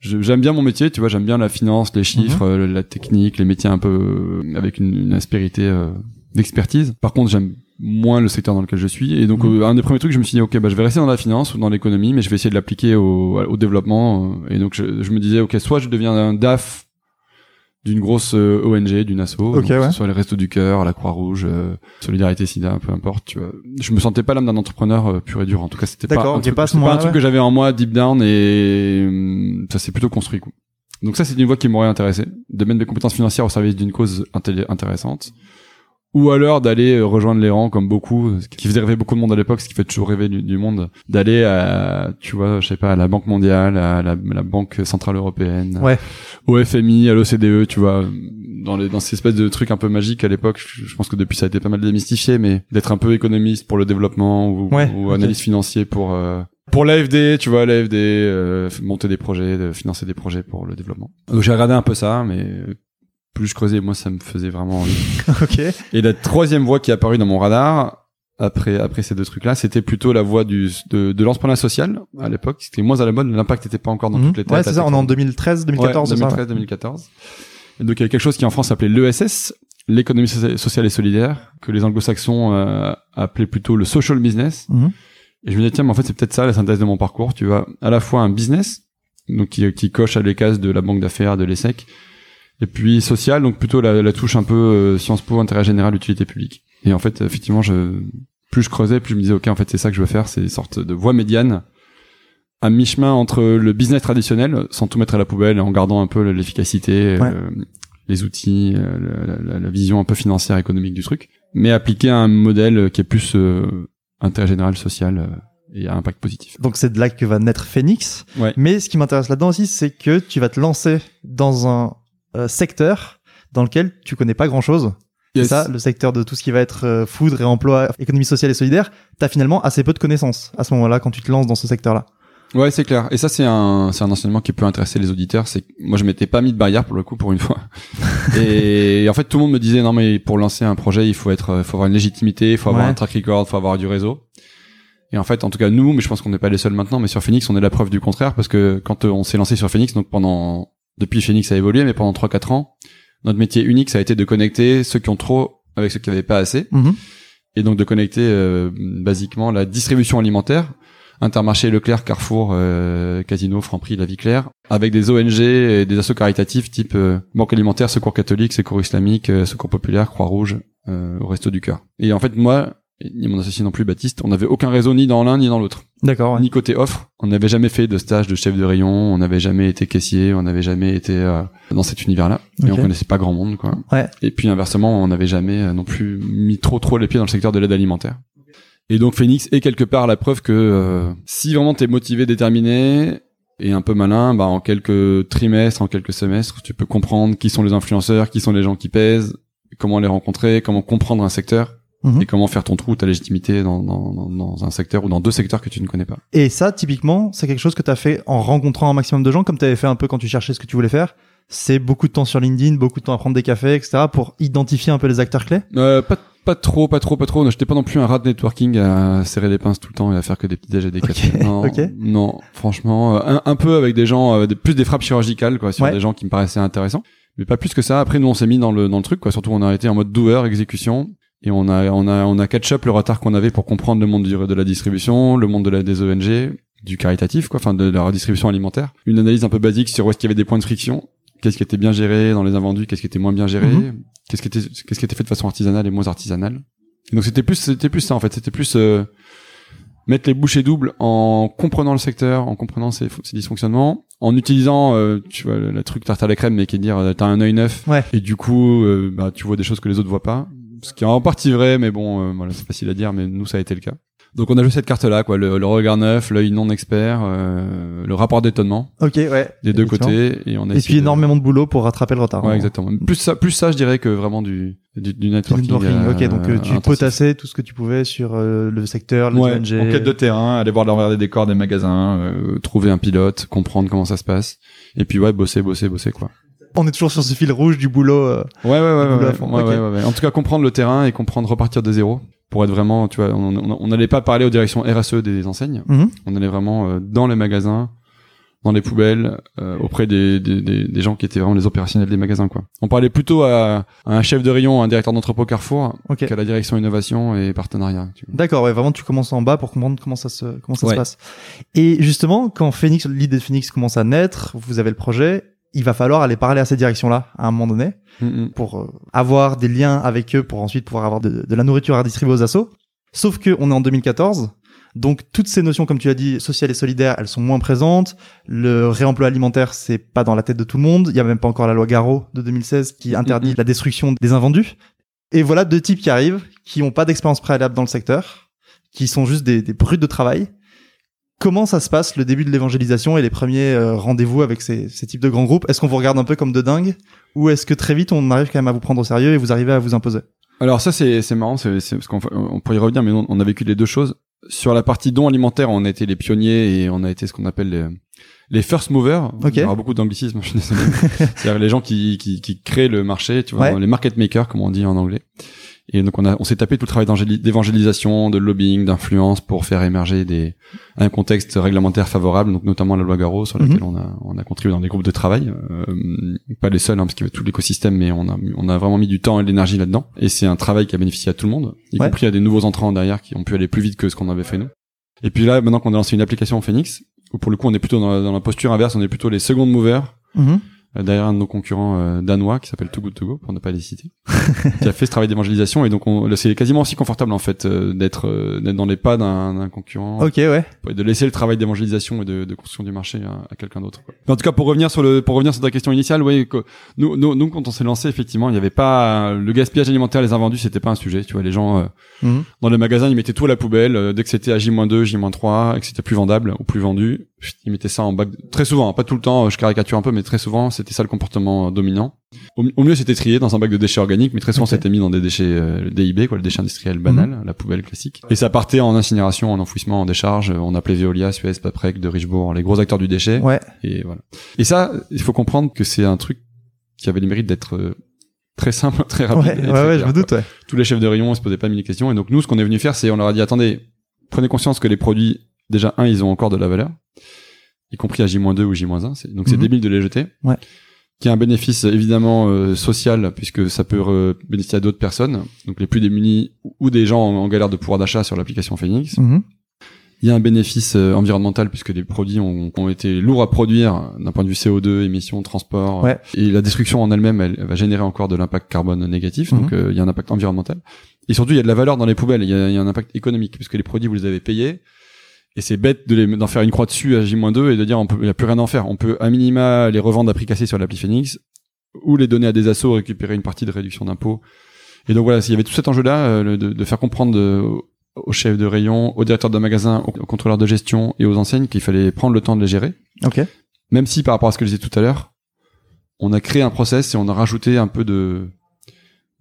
J'aime bien mon métier, tu vois, j'aime bien la finance, les chiffres, Mhm. euh, la technique, les métiers un peu euh, avec une, une aspérité euh, d'expertise. Par contre, j'aime moins le secteur dans lequel je suis. Et donc, Mhm. euh, un des premiers trucs, je me suis dit, ok, bah, je vais rester dans la finance ou dans l'économie, mais je vais essayer de l'appliquer au, au développement. Et donc, je, je me disais, ok, soit je deviens un DAF d'une grosse euh, ONG, d'une asso, Ok, donc, que ce ouais. soit les Restos du Cœur, la Croix-Rouge, euh, Solidarité SIDA, peu importe, tu vois. Je me sentais pas l'âme d'un entrepreneur euh, pur et dur. En tout cas, c'était pas un truc, pas ce un truc ouais. que j'avais en moi deep down et hum, ça s'est plutôt construit. Quoi. Donc ça, c'est une voie qui m'aurait intéressé, de mettre mes compétences financières au service d'une cause intéressante. Ou alors d'aller euh, rejoindre les rangs comme beaucoup, ce qui faisait rêver beaucoup de monde à l'époque, ce qui fait toujours rêver du, du monde, d'aller à, tu vois, je sais pas, à la Banque mondiale, à la, la Banque centrale européenne, Ouais. au FMI, à l'OCDE, tu vois, dans les, dans ces espèces de trucs un peu magiques à l'époque. Je, pense que depuis ça a été pas mal démystifié, mais d'être un peu économiste pour le développement ou, Ouais, ou ok. analyste financier pour euh, pour l'AFD, tu vois, l'AFD, euh, monter des projets, de financer des projets pour le développement. Donc j'ai regardé un peu ça, mais plus je creusais, moi ça me faisait vraiment envie. ok. Et la troisième voie qui est apparue dans mon radar, après, après ces deux trucs-là, c'était plutôt la voie du, de, de l'entrepreneuriat social. À l'époque, c'était moins à la mode, l'impact n'était pas encore dans Mhm. toutes les têtes. Ouais, c'est ça, on est en Ouais, 2013, 2014, c'est ça, ouais. 2013, 2014. Et donc il y a quelque chose qui en France s'appelait l'ESS, l'économie socia- sociale et solidaire, que les anglo-saxons euh, appelaient plutôt le social business. Mhm. Et je me disais, tiens, mais en fait, c'est peut-être ça la synthèse de mon parcours. Tu vois, à la fois un business, donc qui, qui coche à les cases de la banque d'affaires, de l'ESSEC, et puis social, donc plutôt la, la touche un peu euh, Sciences Po, intérêt général, utilité publique. Et en fait, effectivement, je, plus je creusais, plus je me disais, ok, en fait, c'est ça que je veux faire, c'est une sorte de voie médiane, à mi-chemin entre le business traditionnel, sans tout mettre à la poubelle, en gardant un peu l'efficacité, Ouais. euh, les outils, euh, la, la- la vision un peu financière, économique du truc, mais appliqué à un modèle qui est plus euh, intérêt général, social et à impact positif. Donc c'est de là que va naître Phoenix. Ouais. Mais ce qui m'intéresse là-dedans aussi, c'est que tu vas te lancer dans un euh, secteur dans lequel tu connais pas grand-chose. C'est Yes. ça, le secteur de tout ce qui va être euh, food, réemploi, économie sociale et solidaire. T'as finalement assez peu de connaissances à ce moment-là quand tu te lances dans ce secteur-là. Ouais, c'est clair. Et ça, c'est un, c'est un enseignement qui peut intéresser les auditeurs. C'est moi, je m'étais pas mis de barrière pour le coup, pour une fois. et en fait, tout le monde me disait non, mais pour lancer un projet, il faut être, il faut avoir une légitimité, il faut avoir Ouais. un track record, il faut avoir du réseau. Et en fait, en tout cas, nous, mais je pense qu'on n'est pas les seuls maintenant, mais sur Phoenix, on est la preuve du contraire parce que quand euh, on s'est lancé sur Phoenix, donc pendant, depuis Phoenix, ça a évolué, mais pendant 3-4 ans, notre métier unique, ça a été de connecter ceux qui ont trop avec ceux qui n'avaient pas assez Mhm. et donc de connecter euh, basiquement la distribution alimentaire, Intermarché, Leclerc, Carrefour, euh, Casino, Franprix, La Vie Claire, avec des ONG et des assos caritatifs type euh, Banque Alimentaire, Secours Catholique, Secours Islamique, euh, Secours Populaire, Croix-Rouge, euh, au Resto du Cœur. Et en fait, moi, ni mon associé non plus, Baptiste, on n'avait aucun réseau ni dans l'un ni dans l'autre. D'accord, ouais. Ni côté offre, on n'avait jamais fait de stage de chef de rayon, on n'avait jamais été caissier, on n'avait jamais été euh, dans cet univers-là, et on connaissait pas grand monde, quoi. Ouais. Et puis inversement, on n'avait jamais euh, non plus mis trop trop les pieds dans le secteur de l'aide alimentaire. Et donc Phoenix est quelque part la preuve que euh, si vraiment t'es motivé, déterminé et un peu malin, bah en quelques trimestres, en quelques semestres, tu peux comprendre qui sont les influenceurs, qui sont les gens qui pèsent, comment les rencontrer, comment comprendre un secteur Mhm. et comment faire ton trou, ta légitimité dans, dans, dans, un secteur ou dans deux secteurs que tu ne connais pas. Et ça, typiquement, c'est quelque chose que tu as fait en rencontrant un maximum de gens, comme tu avais fait un peu quand tu cherchais ce que tu voulais faire. C'est beaucoup de temps sur LinkedIn, beaucoup de temps à prendre des cafés, etc., pour identifier un peu les acteurs clés. Euh, pas, pas trop, pas trop, pas trop. J'étais pas non plus un rat de networking à serrer les pinces tout le temps et à faire que des petits déj et des cafés. Non, ok. non, franchement, euh, un, un peu avec des gens, euh, plus des frappes chirurgicales, quoi, sur Ouais. des gens qui me paraissaient intéressants. Mais pas plus que ça. Après, nous, on s'est mis dans le, dans le truc, quoi. Surtout, on a été en mode doer, exécution. Et on a, on a, on a catch-up le retard qu'on avait pour comprendre le monde du- de la distribution, le monde de la, des ONG, du caritatif, quoi, enfin, de la redistribution alimentaire. Une analyse un peu basique sur où est-ce qu'il y avait des points de friction. Qu'est-ce qui était bien géré dans les invendus, qu'est-ce qui était moins bien géré, Mhm. qu'est-ce qui était, qu'est-ce qui était fait de façon artisanale et moins artisanale? Et donc c'était plus, c'était plus ça en fait, c'était plus euh, mettre les bouchées doubles en comprenant le secteur, en comprenant ses, ses dysfonctionnements, en utilisant, euh, tu vois, le, le truc tarte à la crème, mais qui est de dire euh, t'as un œil neuf Ouais. et du coup, euh, bah tu vois des choses que les autres voient pas. Ce qui est en partie vrai, mais bon, euh, voilà, c'est facile à dire, mais nous ça a été le cas. Donc on a joué cette carte-là, quoi, le, le regard neuf, l'œil non expert, euh, le rapport d'étonnement Ok, ouais. des deux côtés, et on a Et puis de- énormément de boulot pour rattraper le retard. Ouais, exactement. Plus ça, plus ça, je dirais que vraiment du du, du Du networking. euh, ok, donc euh, tu intensif. potassais tout ce que tu pouvais sur euh, le secteur, les Ouais, ONG. en quête de terrain, aller voir l'envers des décors des magasins, euh, trouver un pilote, comprendre comment ça se passe, et puis ouais, bosser, bosser, bosser quoi. On est toujours sur ce fil rouge du boulot. euh, Ouais, ouais, ouais, boulot ouais, à fond, ouais, ouais. En tout cas, comprendre le terrain et comprendre repartir de zéro pour être vraiment, tu vois, on n'allait pas parler aux directions RSE des enseignes, mhm. on allait vraiment euh, dans les magasins dans les poubelles euh, auprès des, des, des, des gens qui étaient vraiment les opérationnels des magasins quoi. On parlait plutôt à, à un chef de rayon, un directeur d'entrepôt Carrefour Ok. qu'à la direction innovation et partenariat. D'accord, ouais, vraiment tu commences en bas pour comprendre comment ça se comment ça Ouais. se passe. Et justement, quand Phoenix, l'idée de Phoenix commence à naître, vous avez le projet, il va falloir aller parler à ces directions-là à un moment donné Mm, mm. pour euh, avoir des liens avec eux pour ensuite pouvoir avoir de, de la nourriture à distribuer aux assos. Sauf que on est en 2014. Donc toutes ces notions, comme tu as dit, sociales et solidaires, elles sont moins présentes. Le réemploi alimentaire, c'est pas dans la tête de tout le monde. Il y a même pas encore la loi Garot de 2016 qui interdit Mhm. la destruction des invendus. Et voilà deux types qui arrivent, qui ont pas d'expérience préalable dans le secteur, qui sont juste des, des brutes de travail. Comment ça se passe le début de l'évangélisation et les premiers euh, rendez-vous avec ces, ces types de grands groupes? Est-ce qu'on vous regarde un peu comme de dingue? Ou est-ce que très vite on arrive quand même à vous prendre au sérieux et vous arrivez à vous imposer? Alors ça c'est c'est marrant, c'est parce qu'on on pourrait y revenir, mais on, on a vécu les deux choses. Sur la partie don alimentaire, on a été les pionniers et on a été ce qu'on appelle les, les first movers. Ok. Il y aura beaucoup d'anglicisme, je suis désolé. C'est-à-dire les gens qui, qui, qui créent le marché, tu vois, Ouais. les market makers, comme on dit en anglais. Et donc on a, on s'est tapé tout le travail d'évangélisation, de lobbying, d'influence pour faire émerger des, un contexte réglementaire favorable, donc notamment la loi Garot sur laquelle Mhm. on a, on a contribué dans des groupes de travail, euh, pas les seuls, hein, parce qu'il y avait tout l'écosystème, mais on a, on a vraiment mis du temps et de l'énergie là-dedans. Et c'est un travail qui a bénéficié à tout le monde, y Ouais. compris à des nouveaux entrants derrière qui ont pu aller plus vite que ce qu'on avait fait nous. Et puis là, maintenant qu'on a lancé une application en Phoenix, où pour le coup on est plutôt dans la, dans la posture inverse, on est plutôt les secondes movers, Mhm. Euh, derrière un de nos concurrents euh, danois qui s'appelle Too Good To Go pour ne pas les citer qui a fait ce travail d'évangélisation et donc c'est quasiment aussi confortable en fait euh, d'être euh, d'être dans les pas d'un concurrent Ok, ouais. de laisser le travail d'évangélisation et de, de construction du marché à, à quelqu'un d'autre en tout cas pour revenir sur le pour revenir sur ta question initiale oui que- nous, nous nous quand on s'est lancé effectivement il n'y avait pas le gaspillage alimentaire les invendus c'était pas un sujet tu vois les gens euh, Mhm. dans les magasins ils mettaient tout à la poubelle dès que c'était à J-2 J-3 et que c'était plus vendable ou plus vendu ils mettaient ça en bac très souvent hein, pas tout le temps euh, je caricature un peu mais très souvent c'était ça le comportement euh, dominant. Au, au mieux c'était trié dans un bac de déchets organiques mais très souvent c'était mis dans des déchets euh, DIB quoi le déchet industriel banal la poubelle classique. Et ça partait en incinération en enfouissement en décharge on appelait Veolia Suez Paprec de Richebourg les gros acteurs du déchet. Ouais. et voilà. Et ça il faut comprendre que c'est un truc qui avait le mérite d'être euh, très simple très rapide Ouais, ouais, ouais, je me doute, ouais. tous les chefs de rayon se posaient pas mille questions et donc nous ce qu'on est venu faire c'est on leur a dit attendez prenez conscience que les produits déjà un ils ont encore de la valeur y compris à J-2 ou J-1 c'est- donc c'est Mhm. débile de les jeter Ouais. qui a un bénéfice évidemment euh, social puisque ça peut euh, bénéficier à d'autres personnes donc les plus démunis ou des gens en, en galère de pouvoir d'achat sur l'application Phoenix Mhm. il y a un bénéfice euh, environnemental puisque les produits ont, ont été lourds à produire d'un point de vue CO2, émissions, transport. Ouais. Et la destruction en elle-même, elle, elle va générer encore de l'impact carbone négatif. Donc Mhm. euh, il y a un impact environnemental. Et surtout, il y a de la valeur dans les poubelles. Il y a, il y a un impact économique puisque les produits, vous les avez payés. Et c'est bête de les, d'en faire une croix dessus à J-2 et de dire on peut, il n'y a plus rien à en faire. On peut à minima les revendre à prix cassé sur l'appli Phoenix ou les donner à des assos, récupérer une partie de réduction d'impôts. Et donc voilà, il y avait tout cet enjeu-là euh, de, de faire comprendre euh, aux chefs de rayon, aux directeurs de magasin, aux contrôleurs de gestion et aux enseignes qu'il fallait prendre le temps de les gérer. Ok. Même si par rapport à ce que je disais tout à l'heure, on a créé un process et on a rajouté un peu de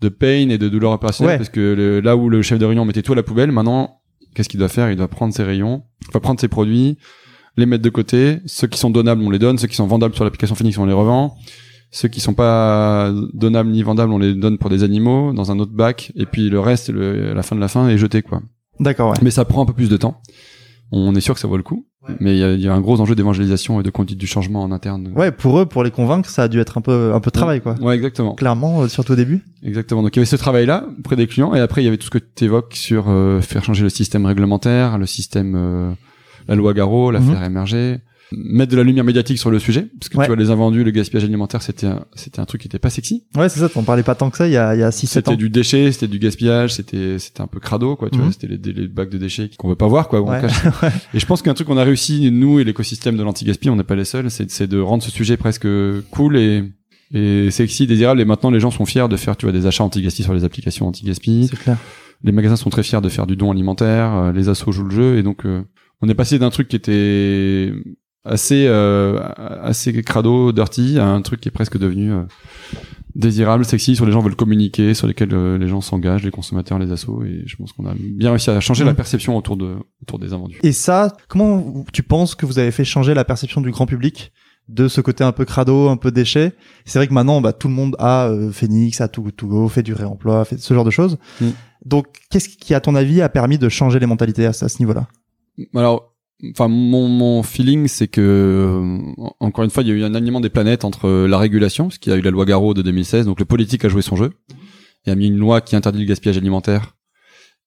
de pain et de douleur opérationnelle Ouais. parce que le- là où le chef de rayon mettait tout à la poubelle, maintenant qu'est-ce qu'il doit faire? Il doit prendre ses rayons, il va prendre ses produits, les mettre de côté. Ceux qui sont donnables, on les donne. Ceux qui sont vendables sur l'application Phoenix, on les revend. Ceux qui sont pas donnables ni vendables, on les donne pour des animaux dans un autre bac. Et puis le reste, le, à la fin de la fin, est jeté quoi. D'accord, ouais. Mais ça prend un peu plus de temps. On est sûr que ça vaut le coup. Mais il y y a un gros enjeu d'évangélisation et de conduite du changement en interne. Ouais, pour eux, pour les convaincre, ça a dû être un peu, un peu de travail, quoi. Ouais, exactement. Clairement, euh, surtout au début. Exactement. Donc il y avait ce travail-là auprès des clients et après il y avait tout ce que tu évoques sur euh, faire changer le système réglementaire, le système, euh, la loi Garot, la Mhm. faire émerger, mettre de la lumière médiatique sur le sujet parce que Ouais. tu vois les invendus, le gaspillage alimentaire, c'était un, c'était un truc qui était pas sexy. Ouais, c'est ça, t'en parlais pas tant que ça il y a, il y a 6-7 C'était du déchet, c'était du gaspillage, c'était c'était un peu crado quoi, tu Mhm. vois, c'était les, les bacs de déchets qu'on veut pas voir quoi. on Ouais. cache. Et je pense qu'un truc qu'on a réussi nous et l'écosystème de l'anti-gaspi, on n'est pas les seuls, c'est c'est de rendre ce sujet presque cool et et sexy, désirable. Et maintenant, les gens sont fiers de faire, tu vois, des achats anti-gaspi sur les applications anti-gaspi. C'est clair. Les magasins sont très fiers de faire du don alimentaire. euh, les assos jouent le jeu. Et donc, euh, on est passé d'un truc qui était assez euh, assez crado, dirty, à un truc qui est presque devenu euh, désirable, sexy, sur les gens veulent communiquer, sur lesquels euh, les gens s'engagent, les consommateurs, les assos. Et je pense qu'on a bien réussi à changer la perception autour de autour des invendus. Et ça, comment tu penses que vous avez fait changer la perception du grand public de ce côté un peu crado, un peu déchet? C'est vrai que maintenant, bah, tout le monde a euh, Phoenix, a Too Good To Go, fait du réemploi, fait ce genre de choses. Mm. Donc, qu'est-ce qui, à ton avis, a permis de changer les mentalités à, ce- à ce niveau-là? Alors, enfin mon, mon feeling c'est que euh, encore une fois il y a eu un alignement des planètes entre euh, la régulation parce qu'il y a eu la loi Garot de 2016 donc le politique a joué son jeu. Il a mis une loi qui interdit le gaspillage alimentaire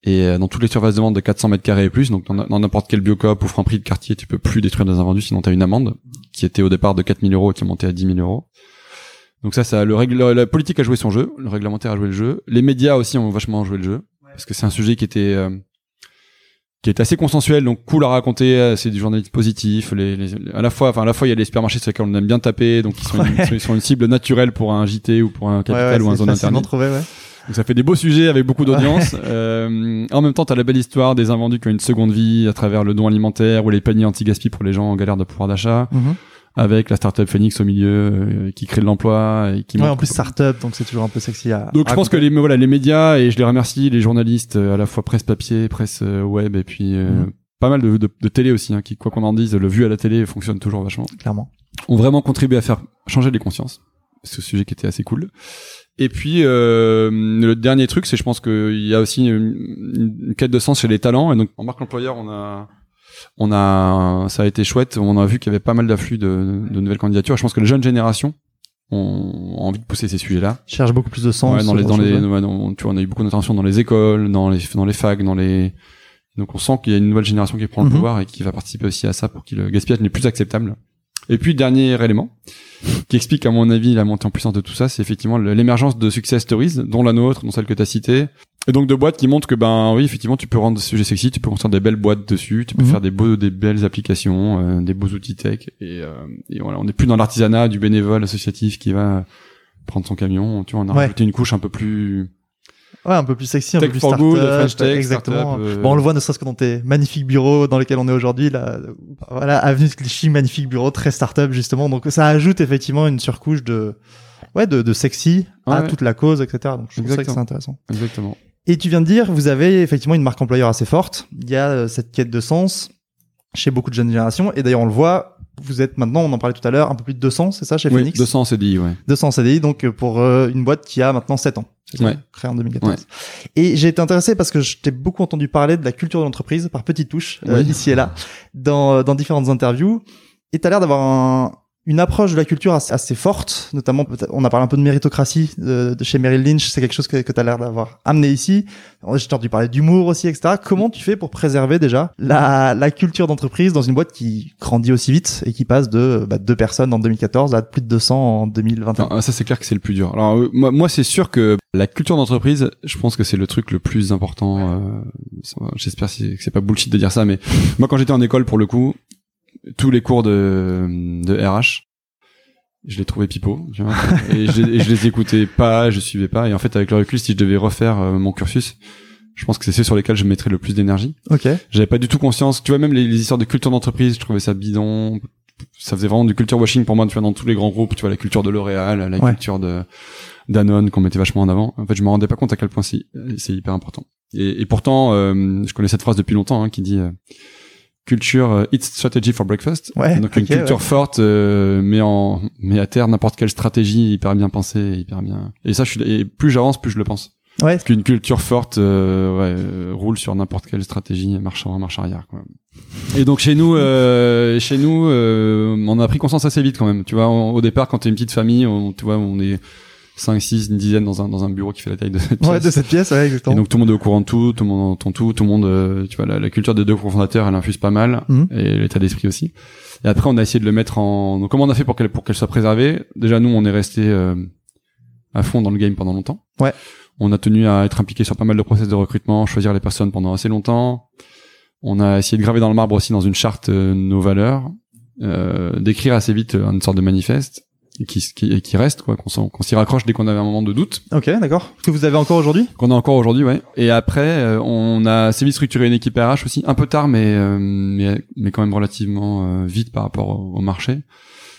et euh, dans toutes les surfaces de vente de 400 mètres carrés et plus donc dans n'importe quel biocoop ou franprix de quartier tu peux plus détruire des invendus sinon t'as une amende qui était au départ de 4000 euros qui est montée à 10 000 euros. Donc ça ça le règle la politique a joué son jeu le réglementaire a joué le jeu les médias aussi ont vachement joué le jeu parce que c'est un sujet qui était euh, qui est assez consensuel donc cool à raconter euh, c'est du journalisme positif les, les- à la fois enfin à la fois il y a les supermarchés sur lesquels on aime bien taper donc ils sont, une, ils sont une cible naturelle pour un JT ou pour un capital Ouais, ouais, ou un zone trouvé, ouais. donc ça fait des beaux sujets avec beaucoup d'audience. Euh, en même temps t'as la belle histoire des invendus qui ont une seconde vie à travers le don alimentaire ou les paniers anti-gaspi pour les gens en galère de pouvoir d'achat. Mhm. Avec la startup Phoenix au milieu euh, qui crée de l'emploi et qui Ouais, en plus startup, donc c'est toujours un peu sexy à. donc je pense que les voilà les médias et je les remercie les journalistes euh, à la fois presse papier presse euh, web et puis euh, Mhm. pas mal de, de, de télé aussi hein, qui quoi qu'on en dise le vu à la télé fonctionne toujours vachement clairement. ont vraiment contribué à faire changer les consciences ce sujet qui était assez cool et puis euh, le dernier truc c'est je pense qu'il y a aussi une, une quête de sens chez les talents et donc en marque employeur on a on a ça a été chouette on a vu qu'il y avait pas mal d'afflux de, de nouvelles candidatures je pense que les jeunes générations ont envie de pousser ces sujets là Je cherche beaucoup plus de sens. Ouais, dans les, dans les, ouais. ouais, dans- tu vois, on a eu beaucoup d'interventions dans les écoles, dans les, dans les facs, dans les, donc on sent qu'il y a une nouvelle génération qui prend le Mhm. pouvoir et qui va participer aussi à ça pour que le gaspillage n'est plus acceptable. Et puis, dernier élément, qui explique, à mon avis, la montée en puissance de tout ça, c'est effectivement l'émergence de success stories, dont la nôtre, dont celle que tu as citée, et donc de boîtes qui montrent que, ben oui, effectivement, tu peux rendre ce sujet sexy, tu peux construire des belles boîtes dessus, tu peux Mhm. faire des beaux, des belles applications, euh, des beaux outils tech, et, euh, et voilà, on n'est plus dans l'artisanat du bénévole associatif qui va prendre son camion, tu vois, on a Ouais. rajouté une couche un peu plus, Ouais, un peu plus sexy, un Tech peu plus for startup. good, French tech, exactement. euh. Bon, on le voit ne serait-ce que dans tes magnifiques bureaux dans lesquels on est aujourd'hui, là. Voilà, avenue de Clichy, magnifique bureau, très startup, justement. Donc, ça ajoute effectivement une surcouche de, ouais, de, de sexy à Ouais. toute la cause, etc. Donc, je trouve ça que c'est intéressant. exactement. Et tu viens de dire, vous avez effectivement une marque employeur assez forte. Il y a euh, cette quête de sens chez beaucoup de jeunes générations. Et d'ailleurs, on le voit, vous êtes maintenant, on en parlait tout à l'heure, un peu plus de 200, c'est ça, chez Oui, Phoenix 200 CDI, ouais. 200 CDI, donc euh, pour euh, une boîte qui a maintenant 7 ans. Ouais. Créée en 2014. Et j'ai été intéressé parce que je t'ai beaucoup entendu parler de la culture de l'entreprise par petites touches, euh, ici et là, dans, dans différentes interviews. Et t'as l'air d'avoir un- une approche de la culture assez, forte, notamment, on a parlé un peu de méritocratie de, chez Merrill Lynch, c'est quelque chose que, que tu as l'air d'avoir amené ici. J'ai entendu parler d'humour aussi, etc. Comment tu fais pour préserver déjà la, culture d'entreprise dans une boîte qui grandit aussi vite et qui passe de bah, deux personnes en 2014 à plus de 200 en 2021 Enfin, ça c'est clair que c'est le plus dur. Alors euh, moi, c'est sûr que la culture d'entreprise, je pense que c'est le truc le plus important. euh, J'espère que c'est pas bullshit de dire ça, mais moi quand j'étais en école pour le coup, tous les cours de, de RH, je les trouvais pipeaux, tu vois, et, je, et je les écoutais pas, je suivais pas. Et en fait avec le recul, si je devais refaire euh, mon cursus, je pense que c'est ceux sur lesquels je mettrais le plus d'énergie. Ok. J'avais pas du tout conscience. Tu vois, même les, les histoires de culture d'entreprise, je trouvais ça bidon. Ça faisait vraiment du culture washing pour moi, tu vois, dans tous les grands groupes, tu vois, la culture de L'Oréal, la Ouais. culture de Danone qu'on mettait vachement en avant. En fait, je me rendais pas compte à quel point c'est c'est hyper important. Et, et pourtant, euh, je connais cette phrase depuis longtemps, hein, qui dit euh, culture euh, eat strategy for breakfast. Ouais, Donc une culture ouais. forte, euh, mais en mais à terre n'importe quelle stratégie hyper bien pensée, hyper bien. Et ça, je suis et plus j'avance, plus je le pense. Ouais. Parce qu'une culture forte euh, ouais, euh, roule sur n'importe quelle stratégie, marche avant, marche arrière. Quoi. Et donc chez nous, euh, chez nous, euh, on a pris conscience assez vite quand même. Tu vois, on- au départ, quand t'es une petite famille, on, tu vois, on est 5, 6, une dizaine dans un dans un bureau qui fait la taille de cette Ouais, pièce. de cette pièce, ouais, exactement. Et donc tout le monde est au courant de tout, tout le monde entend tout, tout le monde, euh, tu vois, la, la culture des deux cofondateurs, elle infuse pas mal, Mhm. et l'état d'esprit aussi. Et après, on a essayé de le mettre en. Donc, comment on a fait pour qu'elle pour qu'elle soit préservée? Déjà, nous, on est resté euh, à fond dans le game pendant longtemps. Ouais. On a tenu à être impliqué sur pas mal de process de recrutement, choisir les personnes pendant assez longtemps. On a essayé de graver dans le marbre aussi dans une charte euh, nos valeurs, euh, d'écrire assez vite euh, une sorte de manifeste qui qui, qui reste quoi, qu'on s'y raccroche dès qu'on avait un moment de doute Ok, d'accord. Que vous avez encore aujourd'hui? Qu'on a encore aujourd'hui, ouais. Et après, euh, on a assez vite structuré une équipe RH aussi, un peu tard, mais euh, mais, mais quand même relativement euh, vite par rapport au, au marché.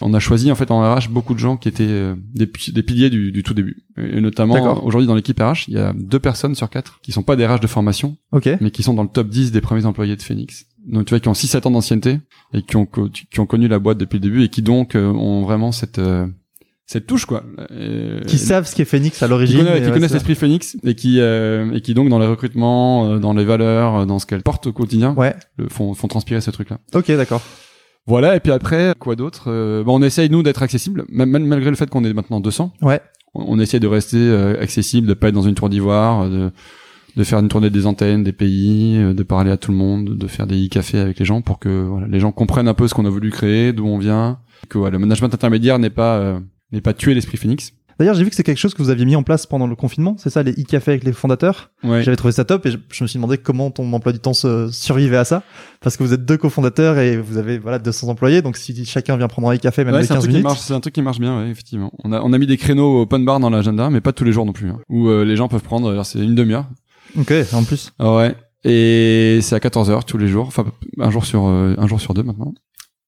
On a choisi en fait en RH beaucoup de gens qui étaient euh, des, des piliers du, du tout début. Et notamment aujourd'hui dans l'équipe RH, il y a deux personnes sur quatre qui sont pas des RH de formation, Ok. mais qui sont dans le top 10 des premiers employés de Phoenix. Donc tu vois qui ont 6-7 ans d'ancienneté et qui ont qui ont connu la boîte depuis le début et qui donc euh, ont vraiment cette euh, cette touche quoi. Et- Qui savent ce qu'est Phoenix à qui l'origine. connaissent, mais qui ouais, connaissent l'esprit Phoenix et qui euh, et qui donc dans les recrutements, euh, dans les valeurs, dans ce qu'elle porte au quotidien, Ouais. le, font font transpirer ce truc là. Ok, d'accord. Voilà et puis après quoi d'autre euh, bon, on essaye nous d'être accessible même même malgré le fait qu'on est maintenant 200. Ouais. On, on essaye de rester euh, accessible, de pas être dans une tour d'ivoire, de de faire une tournée des antennes, des pays, euh, de parler à tout le monde, de faire des e-cafés avec les gens pour que voilà, les gens comprennent un peu ce qu'on a voulu créer, d'où on vient, que le management intermédiaire n'est pas euh, n'est pas tuer l'esprit Phoenix. D'ailleurs, j'ai vu que c'est quelque chose que vous aviez mis en place pendant le confinement, c'est ça, les e-cafés avec les fondateurs? Ouais. J'avais trouvé ça top et je, je me suis demandé comment ton emploi du temps se survivait à ça. Parce que vous êtes deux cofondateurs et vous avez voilà 200 employés, donc si chacun vient prendre un e-café même Ouais, de c'est un 15 truc qui minutes. marche, c'est un truc qui marche bien, ouais, effectivement. On a, on a mis des créneaux open bar dans l'agenda, mais pas tous les jours non plus, hein, où euh, les gens peuvent prendre, alors c'est une demi-heure. Ok, en plus. Ouais. Et c'est à 14 heures tous les jours, enfin un jour sur euh, un jour sur deux maintenant.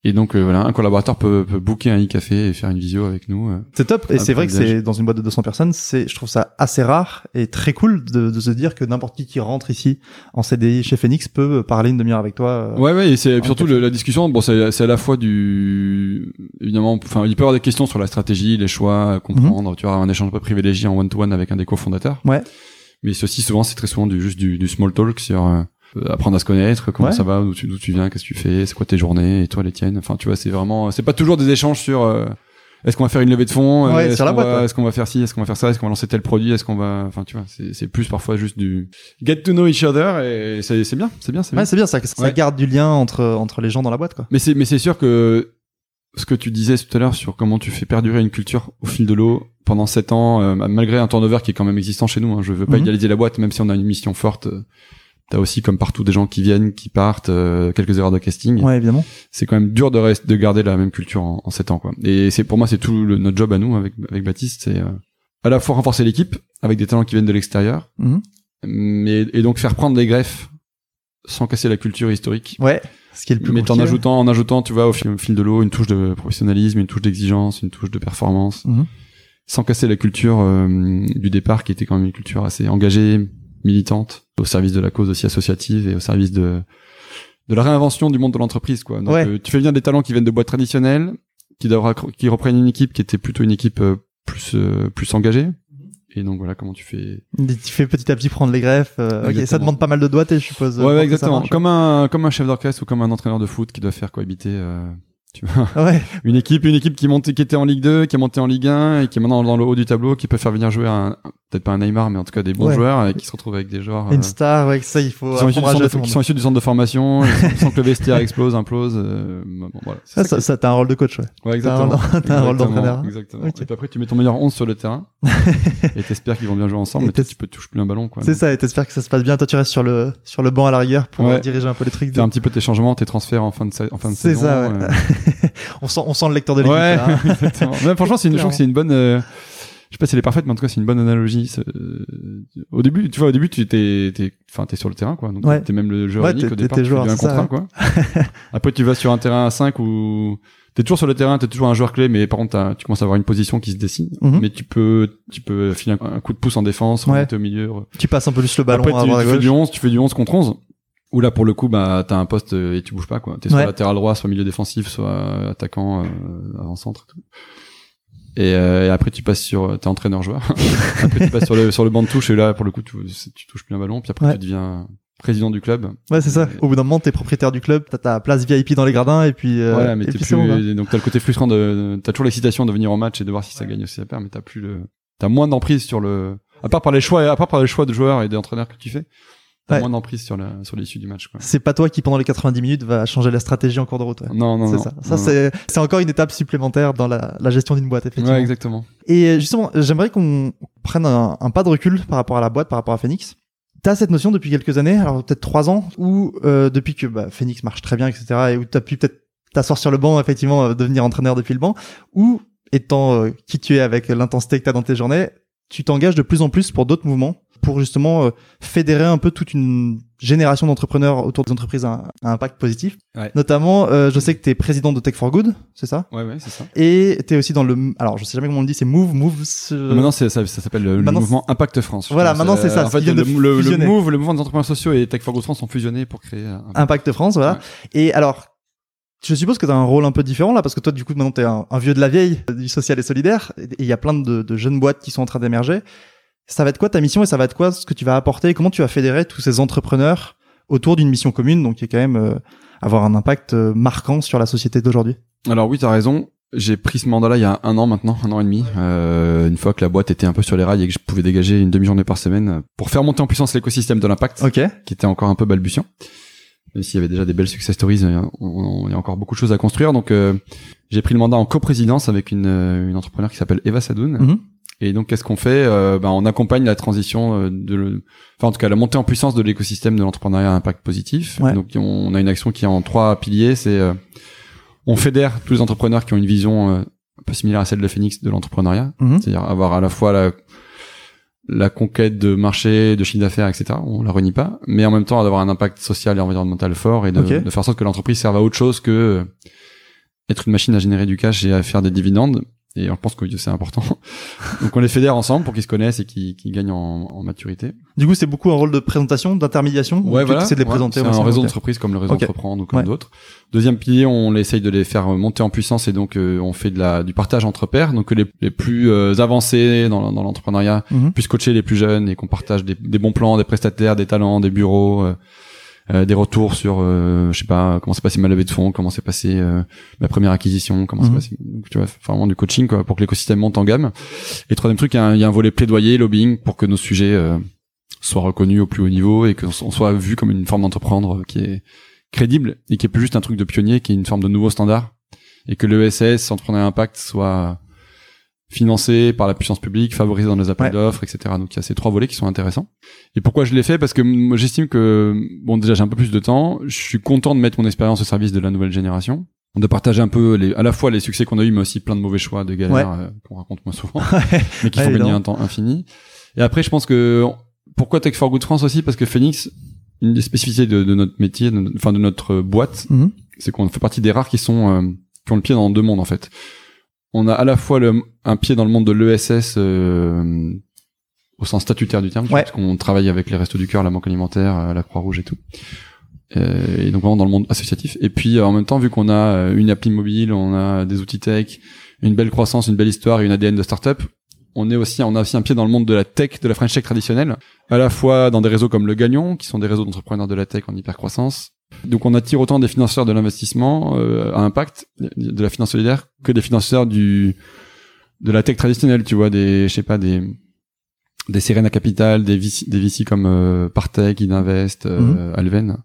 Et donc euh, voilà, un collaborateur peut, peut booker un e-café et faire une visio avec nous. euh. C'est top et c'est vrai que c'est dans une boîte de 200 personnes, c'est je trouve ça assez rare et très cool de, de se dire que n'importe qui qui rentre ici en CDI chez Phoenix peut parler une demi-heure avec toi. euh. Ouais ouais, et c'est surtout le- la discussion. Bon, c'est c'est à la fois du évidemment, enfin il peut y avoir des questions sur la stratégie, les choix, comprendre. Tu vois, un échange privilégié en one to one avec un des cofondateurs. Ouais. Mais ceci souvent c'est très souvent du juste du, du small talk sur euh, apprendre à se connaître, comment Ouais. ça va, d'où tu, tu viens, qu'est-ce que tu fais, c'est quoi tes journées et toi les tiennes. Enfin tu vois, c'est vraiment, c'est pas toujours des échanges sur euh, est-ce qu'on va faire une levée de fonds, Ouais, euh, est-ce sur la qu'on boîte, va, ouais. est-ce qu'on va faire ci, est-ce qu'on va faire ça, est-ce qu'on va lancer tel produit, est-ce qu'on va, enfin tu vois, c'est c'est plus parfois juste du get to know each other et c'est c'est bien, c'est bien, c'est bien. Ouais, c'est bien ça, ça garde du lien entre entre les gens dans la boîte quoi. Mais c'est mais c'est sûr que ce que tu disais tout à l'heure sur comment tu fais perdurer une culture au fil de l'eau pendant sept ans, euh, malgré un turnover qui est quand même existant chez nous. Hein, je veux pas Mhm. idéaliser la boîte, même si on a une mission forte. euh, T'as aussi comme partout des gens qui viennent, qui partent, euh, quelques erreurs de casting. Ouais, évidemment. C'est quand même dur de rester, de garder la même culture en, en sept ans quoi. Et c'est pour moi c'est tout le, notre job à nous avec avec Baptiste, c'est euh, à la fois renforcer l'équipe avec des talents qui viennent de l'extérieur, Mhm. mais et donc faire prendre des greffes sans casser la culture historique Ouais, ce qui est le plus mais en ajoutant, en ajoutant, tu vois, au fil, au fil de l'eau, une touche de professionnalisme, une touche d'exigence, une touche de performance, Mhm. sans casser la culture euh, du départ, qui était quand même une culture assez engagée, militante, au service de la cause aussi associative et au service de de la réinvention du monde de l'entreprise, quoi. Donc, Ouais. euh, tu fais venir des talents qui viennent de boîtes traditionnelles, qui doivent raccro- qui reprennent une équipe qui était plutôt une équipe euh, plus plus engagée. Et donc voilà comment tu fais. Tu fais petit à petit prendre les greffes. euh, ok, ça demande pas mal de doigts, je suppose. Ouais, pour ouais, ça exactement. Comme un comme un chef d'orchestre ou comme un entraîneur de foot qui doit faire cohabiter. Euh, tu vois. Ouais, une équipe une équipe qui montait qui était en Ligue 2 qui est montée en Ligue 1 et qui est maintenant dans le haut du tableau qui peut faire venir jouer un peut-être pas un Neymar mais en tout cas des bons Ouais. joueurs et qui se retrouvent avec des joueurs une euh, star, ouais, que ça, il faut qui sont, issus du centre qui sont issus du centre de formation sans, sans que le vestiaire explose implose euh, bon, voilà C'est Ah, ça ça, ça, t'as un rôle de coach, ouais. ouais, t'as un exactement t'as un rôle d'entraîneur. exactement et puis après tu mets ton meilleur 11 sur le terrain et t'espères qu'ils vont bien jouer ensemble Et t'es- tu peux toucher plus un ballon quoi C'est ça, et t'espères que ça se passe bien. Toi, tu restes sur le, sur le banc à la rigueur pour Ouais. euh, diriger un peu les trucs. faire un petit peu tes changements tes transferts en fin de, en fin de C'est saison ça, ouais. euh, on sent, on sent le lecteur de l'équipe. Ouais, hein. exactement. Mais franchement, c'est une, je trouve que c'est une bonne. euh, je sais pas si elle est parfaite, mais en tout cas, c'est une bonne analogie. euh, Au début, tu vois, au début, tu t'es, enfin, t'es sur le terrain, quoi. Donc, Ouais. t'es même le joueur Ouais, unique au départ. t'es Tu joueur, un contrat, quoi. Après, tu vas sur un terrain à 5 où t'es toujours sur le terrain, t'es toujours un joueur clé, mais par contre, tu commences à avoir une position qui se dessine. Mhm. Mais tu peux, tu peux filer un, un coup de pouce en défense, Ouais. au milieu. Tu passes un peu plus le ballon Après, à tu, tu fais du 11, tu fais du 11 contre 11. Où là, pour le coup, bah, t'as un poste euh, et tu bouges pas, quoi. T'es soit Ouais. latéral droit, soit milieu défensif, soit attaquant, euh, avant-centre et euh, et après, tu passes sur, t'es entraîneur-joueur. après, tu passes sur le, sur le banc de touche et là, pour le coup, tu, tu touches plus un ballon. Puis après, Ouais. tu deviens président du club. Ouais, c'est ça. Au bout d'un moment, t'es propriétaire du club, t'as ta place VIP dans les gradins, et puis, euh, voilà, mais t'es plus, bon, donc t'as le côté frustrant de, t'as toujours l'excitation de venir au match et de voir si ça gagne ou si ça perd, mais t'as plus le, t'as moins d'emprise sur le, à part par les choix, à part par les choix de joueurs et d'entraîneurs que tu fais, Ouais. moins d'emprise sur la, sur l'issue du match, quoi. C'est pas toi qui, pendant les 90 minutes, va changer la stratégie en cours de route. ouais. Non, non, C'est ça. Ça, c'est, c'est encore une étape supplémentaire dans la, la gestion d'une boîte, effectivement. Ouais, exactement. Et justement, j'aimerais qu'on prenne un, un pas de recul par rapport à la boîte, par rapport à Phoenix. T'as cette notion depuis quelques années, alors peut-être trois ans, où euh, depuis que bah, Phoenix marche très bien, etc., et où t'as pu peut-être t'asseoir sur le banc, effectivement, euh, devenir entraîneur depuis le banc, ou étant euh, qui tu es avec l'intensité que t'as dans tes journées, tu t'engages de plus en plus pour d'autres mouvements, pour justement euh, fédérer un peu toute une génération d'entrepreneurs autour des entreprises à, à impact positif. Ouais. Notamment, euh, je sais que t'es président de Tech for Good, c'est ça? Ouais, ouais, c'est ça. Et t'es aussi dans le, alors je sais jamais comment on le dit, c'est Move, Move. euh, Maintenant, c'est, ça, ça s'appelle le, mouvement Impact France. Voilà, pense. maintenant, c'est ça, En ce fait, le, le, le move, le mouvement des entrepreneurs sociaux et Tech for Good France sont fusionnés pour créer un. Impact France, voilà. Et alors, Je suppose que tu as un rôle un peu différent là, parce que toi, du coup, maintenant, tu es un, un, vieux de la vieille, du social et solidaire, et il y a plein de, de, jeunes boîtes qui sont en train d'émerger. Ça va être quoi ta mission et ça va être quoi ce que tu vas apporter? Comment tu vas fédérer tous ces entrepreneurs autour d'une mission commune, donc qui est quand même euh, avoir un impact euh, marquant sur la société d'aujourd'hui? Alors oui, tu as raison. J'ai pris ce mandat-là il y a un an maintenant, un an et demi, euh, une fois que la boîte était un peu sur les rails et que je pouvais dégager une demi-journée par semaine pour faire monter en puissance l'écosystème de l'impact, okay. qui était encore un peu balbutiant. Même s'il y avait déjà des belles success stories, euh, on, il y a encore beaucoup de choses à construire. Donc euh, j'ai pris le mandat en coprésidence avec une, euh, une entrepreneur qui s'appelle Eva Sadoun. Mhm. Et donc qu'est-ce qu'on fait? Euh, ben, On accompagne la transition de, le... enfin en tout cas la montée en puissance de l'écosystème de l'entrepreneuriat à impact positif. Ouais. Donc on a une action qui est en trois piliers. C'est on fédère tous les entrepreneurs qui ont une vision euh, un peu similaire à celle de Phoenix de l'entrepreneuriat, Mhm. c'est-à-dire avoir à la fois la, la conquête de marché, de chiffre d'affaires, etc. On la renie pas, mais en même temps d'avoir un impact social et environnemental fort et de, de faire en sorte que l'entreprise serve à autre chose que euh, être une machine à générer du cash et à faire des dividendes. Et on pense que c'est important. Donc on les fédère ensemble pour qu'ils se connaissent et qu'ils gagnent en, en maturité. Du coup, c'est beaucoup un rôle de présentation, d'intermédiation. ou tu essaies de les Ouais, présenter C'est un réseau d'entreprise comme le réseau Ok. Entreprendre ou comme Ouais. d'autres. Deuxième pilier, on essaye de les faire monter en puissance et donc euh, on fait de la du partage entre pairs, donc que les, les plus euh, avancés dans, dans l'entrepreneuriat Mhm. puissent coacher les plus jeunes et qu'on partage des, des bons plans, des prestataires, des talents, des bureaux. euh, des retours sur euh, je sais pas comment s'est passé ma levée de fonds comment s'est passé euh, ma première acquisition comment Mhm. s'est passé donc, tu vois vraiment du coaching quoi pour que l'écosystème monte en gamme et troisième truc il y, a un- il y a un volet plaidoyer lobbying pour que nos sujets euh, soient reconnus au plus haut niveau et qu'on soit vu comme une forme d'entreprendre qui est crédible et qui est plus juste un truc de pionnier qui est une forme de nouveau standard et que l'ESS entrepreneur impact soit financé par la puissance publique, favorisé dans les appels Ouais. d'offres, etc. Donc il y a ces trois volets qui sont intéressants. Et pourquoi je l'ai fait? Parce que moi j'estime que bon déjà j'ai un peu plus de temps, je suis content de mettre mon expérience au service de la nouvelle génération, de partager un peu les, à la fois les succès qu'on a eu, mais aussi plein de mauvais choix, de galères euh, qu'on raconte moins souvent, mais qui font gagner un temps infini. Et après je pense que pourquoi Tech for Good France aussi? Parce que Phoenix, une des spécificités de, de notre métier, de enfin de notre boîte, Mhm. c'est qu'on fait partie des rares qui sont euh, qui ont le pied dans deux mondes en fait. On a à la fois le, un pied dans le monde de l'ESS euh, au sens statutaire du terme, Ouais. parce qu'on travaille avec les Restos du Cœur, la Banque Alimentaire, euh, la Croix-Rouge et tout. Euh, et donc vraiment dans le monde associatif. Et puis euh, en même temps, vu qu'on a une appli mobile, on a des outils tech, une belle croissance, une belle histoire et une ADN de start-up, on est aussi, on a aussi un pied dans le monde de la tech, de la French Tech traditionnelle, à la fois dans des réseaux comme le Gagnon, qui sont des réseaux d'entrepreneurs de la tech en hyper croissance. Donc on attire autant des financeurs de l'investissement euh, à impact, de la finance solidaire, que des financeurs du de la tech traditionnelle, tu vois, des, je sais pas, des des Serena Capital, des VC, des VC comme euh, Partech, Idinvest, euh, Alven.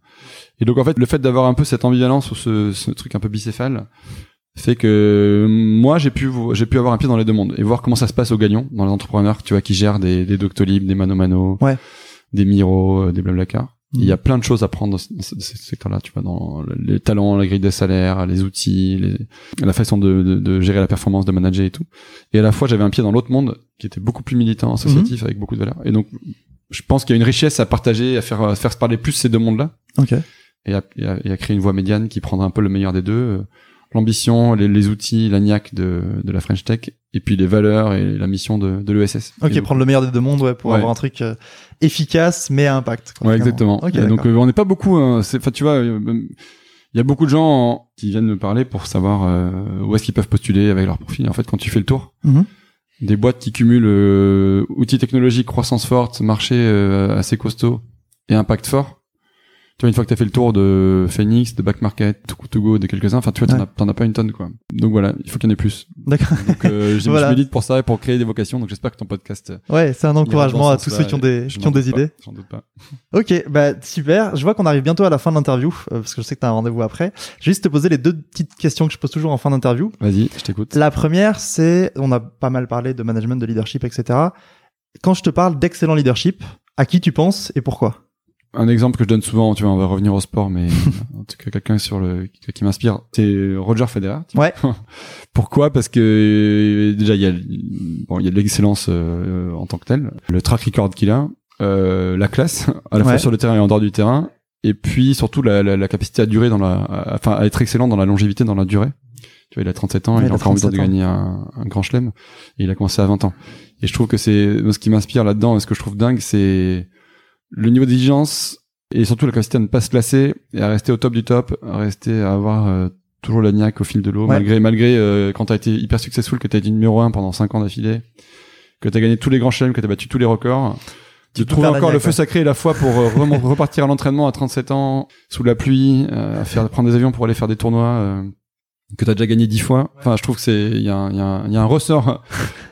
Et donc en fait, le fait d'avoir un peu cette ambivalence ou ce, ce truc un peu bicéphale fait que moi j'ai pu j'ai pu avoir un pied dans les deux mondes et voir comment ça se passe au gagnant dans les entrepreneurs tu vois qui gèrent des des Doctolib des Mano Mano Ouais. des Miro euh, des Blablacar Mhm. Il y a plein de choses à prendre dans ce, dans ce- ce secteur-là tu vois dans le- les talents la grille des salaires les outils les, la façon de, de, de gérer la performance de manager et tout. Et à la fois j'avais un pied dans l'autre monde qui était beaucoup plus militant associatif avec beaucoup de valeurs et donc je pense qu'il y a une richesse à partager à faire à faire se parler plus ces deux mondes-là. Ok. et à, et, à, et à créer une voie médiane qui prendra un peu le meilleur des deux. L'ambition, les, les outils, la niaque de, de la French Tech, et puis les valeurs et la mission de, de l'ESS. Ok, Et donc- prendre le meilleur des deux mondes, ouais, pour Ouais. avoir un truc euh, efficace mais à impact. Ouais, exactement. Ok, Et donc euh, on n'est pas beaucoup. hein, c'est- Enfin, tu vois, euh, il y a beaucoup de gens qui viennent me parler pour savoir où est-ce qu'ils peuvent postuler avec leur profil. En fait, quand tu fais le tour, Mhm. des boîtes qui cumulent euh, outils technologiques, croissance forte, marché euh, assez costaud et impact fort. Tu vois, une fois que tu as fait le tour de Phoenix, de Back Market, To Go, de quelques-uns, enfin, tu vois, t'en Ouais. as, t'en as pas une tonne, quoi. Donc voilà, il faut qu'il y en ait plus. D'accord. Donc, euh, je Voilà. je milite pour ça et pour créer des vocations. Donc j'espère que ton podcast. euh, Ouais, c'est un encouragement à tous ceux qui ont des, qui ont des doute pas, idées. J'en doute pas. Ok, bah super. Je vois qu'on arrive bientôt à la fin de l'interview euh, parce que je sais que t'as un rendez-vous après. Je vais juste te poser les deux petites questions que je pose toujours en fin d'interview. Vas-y, je t'écoute. La première, c'est, on a pas mal parlé de management, de leadership, etc. Quand je te parle d'excellent leadership, à qui tu penses et pourquoi? Un exemple que je donne souvent, tu vois, on va revenir au sport, mais en tout cas quelqu'un sur le qui, qui m'inspire, c'est Roger Federer. Ouais. Pourquoi? Parce que déjà il y a bon, il y a de l'excellence euh, en tant que tel, le track record qu'il a, euh, la classe à la Ouais. fois sur le terrain et en dehors du terrain, et puis surtout la, la, la capacité à durer dans la, à- enfin à être excellent dans la longévité, dans la durée. Tu vois, il a 37 ans, Ouais, il il a encore envie de 37 ans. gagner un, un grand chelem, et il a commencé à 20 ans. Et je trouve que c'est ce qui m'inspire là-dedans, et ce que je trouve dingue, c'est le niveau d'exigence et surtout la capacité à ne pas se lasser et à rester au top du top, à rester à avoir euh, toujours la niaque au fil de l'eau, Ouais. malgré malgré euh, quand t'as été hyper successful, que t'as été numéro un pendant 5 ans d'affilée, que t'as gagné tous les grands chelems, que t'as battu tous les records. Tu peux trouves encore le feu ouais. sacré et la foi pour euh, repartir à l'entraînement à 37 ans, sous la pluie, euh, à faire prendre des avions pour aller faire des tournois. Que t'as déjà gagné dix fois. Enfin, je trouve que c'est il y a, un- il y, a un- il y a un ressort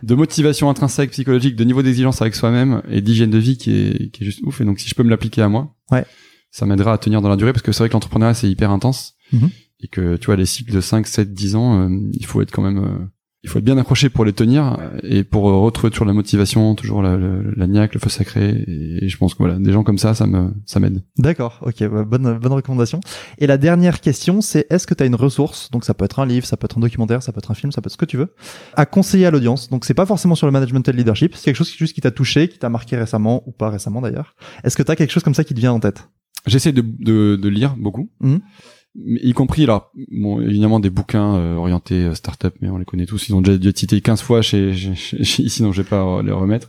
de motivation intrinsèque, psychologique, de niveau d'exigence avec soi-même et d'hygiène de vie qui est qui est juste ouf. Et donc, si je peux me l'appliquer à moi, Ouais. ça m'aidera à tenir dans la durée parce que c'est vrai que l'entrepreneuriat c'est hyper intense Mhm. et que tu vois les cycles de 5, 7, 10 ans, euh, il faut être quand même euh, il faut être bien accroché pour les tenir euh, et pour euh, retrouver toujours la motivation, toujours la, la, la niaque, le feu sacré. Et, je pense que voilà, des gens comme ça, ça me ça m'aide. D'accord, ok, bah, bonne, bonne recommandation. Et la dernière question, c'est est-ce que tu as une ressource, donc ça peut être un livre, ça peut être un documentaire, ça peut être un film, ça peut être ce que tu veux, à conseiller à l'audience. Donc c'est pas forcément sur le management et le leadership, c'est quelque chose qui, juste qui t'a touché, qui t'a marqué récemment, ou pas récemment d'ailleurs. Est-ce que tu as quelque chose comme ça qui te vient en tête? J'essaie de, de, de lire beaucoup, Mhm. Y compris alors bon évidemment des bouquins euh, orientés euh, start-up, mais on les connaît tous. Ils ont déjà dû être cités 15 fois chez, chez, chez- ici, donc je vais pas les remettre.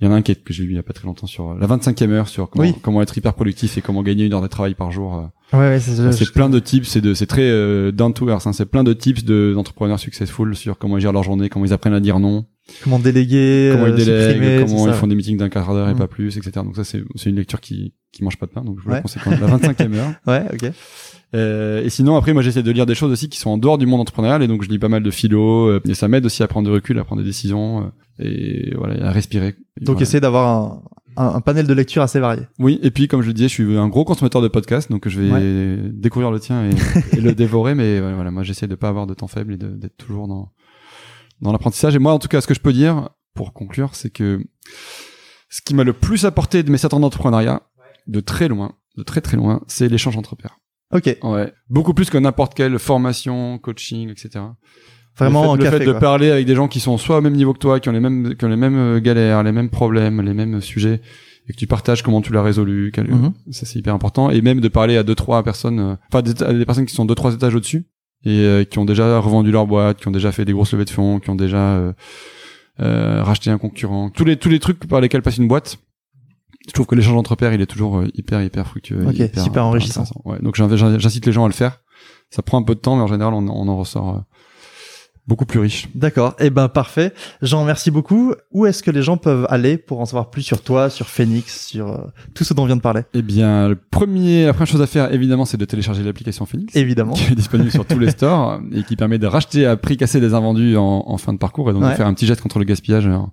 Il y en a un qui est, que j'ai lu il y a pas très longtemps sur euh, la 25e heure, sur comment, Oui. comment être hyper productif et comment gagner une heure de travail par jour. euh. Ouais, ouais, c'est c'est plein de tips, c'est de, c'est très euh, down to earth. Hein, c'est plein de tips de d'entrepreneurs successful sur comment ils gèrent leur journée, comment ils apprennent à dire non, comment déléguer, comment ils délèguent, supprimer, comment ils font des meetings d'un quart d'heure et Mm. pas plus, etc. Donc ça c'est c'est une lecture qui qui mange pas de pain, donc je vous la Ouais. conseille quand même. La 25e heure. Ouais, ok. Euh, et sinon, après, moi, j'essaie de lire des choses aussi qui sont en dehors du monde entrepreneurial, et donc je lis pas mal de philo, euh, et ça m'aide aussi à prendre du recul, à prendre des décisions, euh, et voilà, à respirer. Donc voilà. essayer d'avoir un, un, un panel de lecture assez varié. Oui, et puis comme je le disais, je suis un gros consommateur de podcasts, donc je vais découvrir le tien et, et le dévorer, mais voilà, moi, j'essaie de pas avoir de temps faible et d'être toujours dans dans l'apprentissage. Et moi, en tout cas, ce que je peux dire pour conclure, c'est que ce qui m'a le plus apporté de mes 7 ans d'entrepreneuriat, de très loin, de très très loin, c'est l'échange entre pairs. Ok, Ouais. Beaucoup plus que n'importe quelle formation, coaching, etc. vraiment le fait, le café. fait de quoi. parler avec des gens qui sont soit au même niveau que toi, qui ont les mêmes, qui ont les mêmes euh, galères, les mêmes problèmes, les mêmes sujets, et que tu partages comment tu l'as résolu. quel- Mhm. Ça c'est hyper important. Et même de parler à deux trois personnes, euh, enfin des, personnes qui sont deux trois étages au-dessus et euh, qui ont déjà revendu leur boîte, qui ont déjà fait des grosses levées de fonds, qui ont déjà euh, racheté un concurrent. Tous les tous les trucs par lesquels passe une boîte. Je trouve que l'échange entre pairs, il est toujours euh, hyper hyper fructueux. Ok, hyper, super enrichissant. Ouais, donc j'incite les gens à le faire. Ça prend un peu de temps, mais en général, on, on en ressort euh, beaucoup plus riche. D'accord, eh ben parfait. Jean, merci beaucoup. Où est-ce que les gens peuvent aller pour en savoir plus sur toi, sur Phoenix, sur euh, tout ce dont on vient de parler? Eh bien, le premier, la première chose à faire, évidemment, c'est de télécharger l'application Phoenix. Évidemment. Qui est disponible sur tous les stores et qui permet de racheter à prix cassé des invendus en, en fin de parcours et donc Ouais. de faire un petit geste contre le gaspillage en,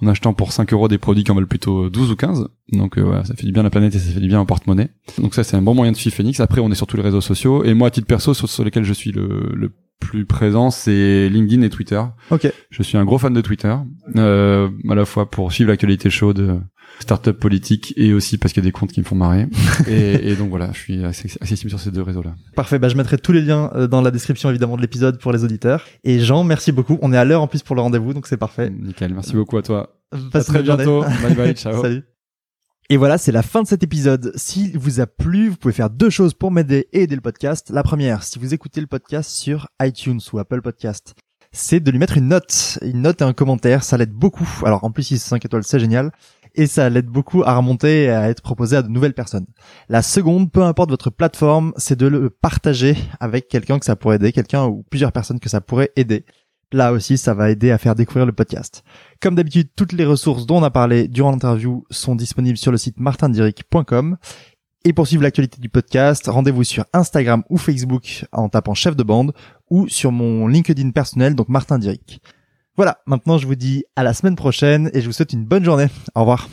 en achetant pour 5 euros des produits qui en valent plutôt 12 ou 15. Donc euh, voilà, ça fait du bien à la planète et ça fait du bien au porte-monnaie. Donc ça, c'est un bon moyen de suivre Phoenix. Après, on est sur tous les réseaux sociaux et moi, à titre perso, sur, sur lesquels je suis le, le plus présent, c'est LinkedIn et Twitter. Ok, Je suis un gros fan de Twitter, euh, à la fois pour suivre l'actualité chaude, start-up politique, et aussi parce qu'il y a des comptes qui me font marrer. et, et donc voilà, je suis assez accessible sur ces deux réseaux-là. parfait. Bah, je mettrai tous les liens euh, dans la description évidemment de l'épisode pour les auditeurs. Et Jean, merci beaucoup. On est à l'heure en plus pour le rendez-vous, donc c'est parfait. Nickel, merci beaucoup à toi. Passe à très journée. bientôt. bye bye, ciao. Salut. Et voilà, c'est la fin de cet épisode. S'il vous a plu, vous pouvez faire deux choses pour m'aider et aider le podcast. La première, si vous écoutez le podcast sur iTunes ou Apple Podcast, c'est de lui mettre une note. Une note et un commentaire, ça l'aide beaucoup. Alors en plus, si c'est 5 étoiles, c'est génial. Et ça l'aide beaucoup à remonter et à être proposé à de nouvelles personnes. La seconde, peu importe votre plateforme, c'est de le partager avec quelqu'un que ça pourrait aider, quelqu'un ou plusieurs personnes que ça pourrait aider. Là aussi, ça va aider à faire découvrir le podcast. Comme d'habitude, toutes les ressources dont on a parlé durant l'interview sont disponibles sur le site martindiric.com. Et pour suivre l'actualité du podcast, rendez-vous sur Instagram ou Facebook en tapant chef de bande ou sur mon LinkedIn personnel, donc Martin Diric. Voilà, maintenant je vous dis à la semaine prochaine et je vous souhaite une bonne journée. Au revoir.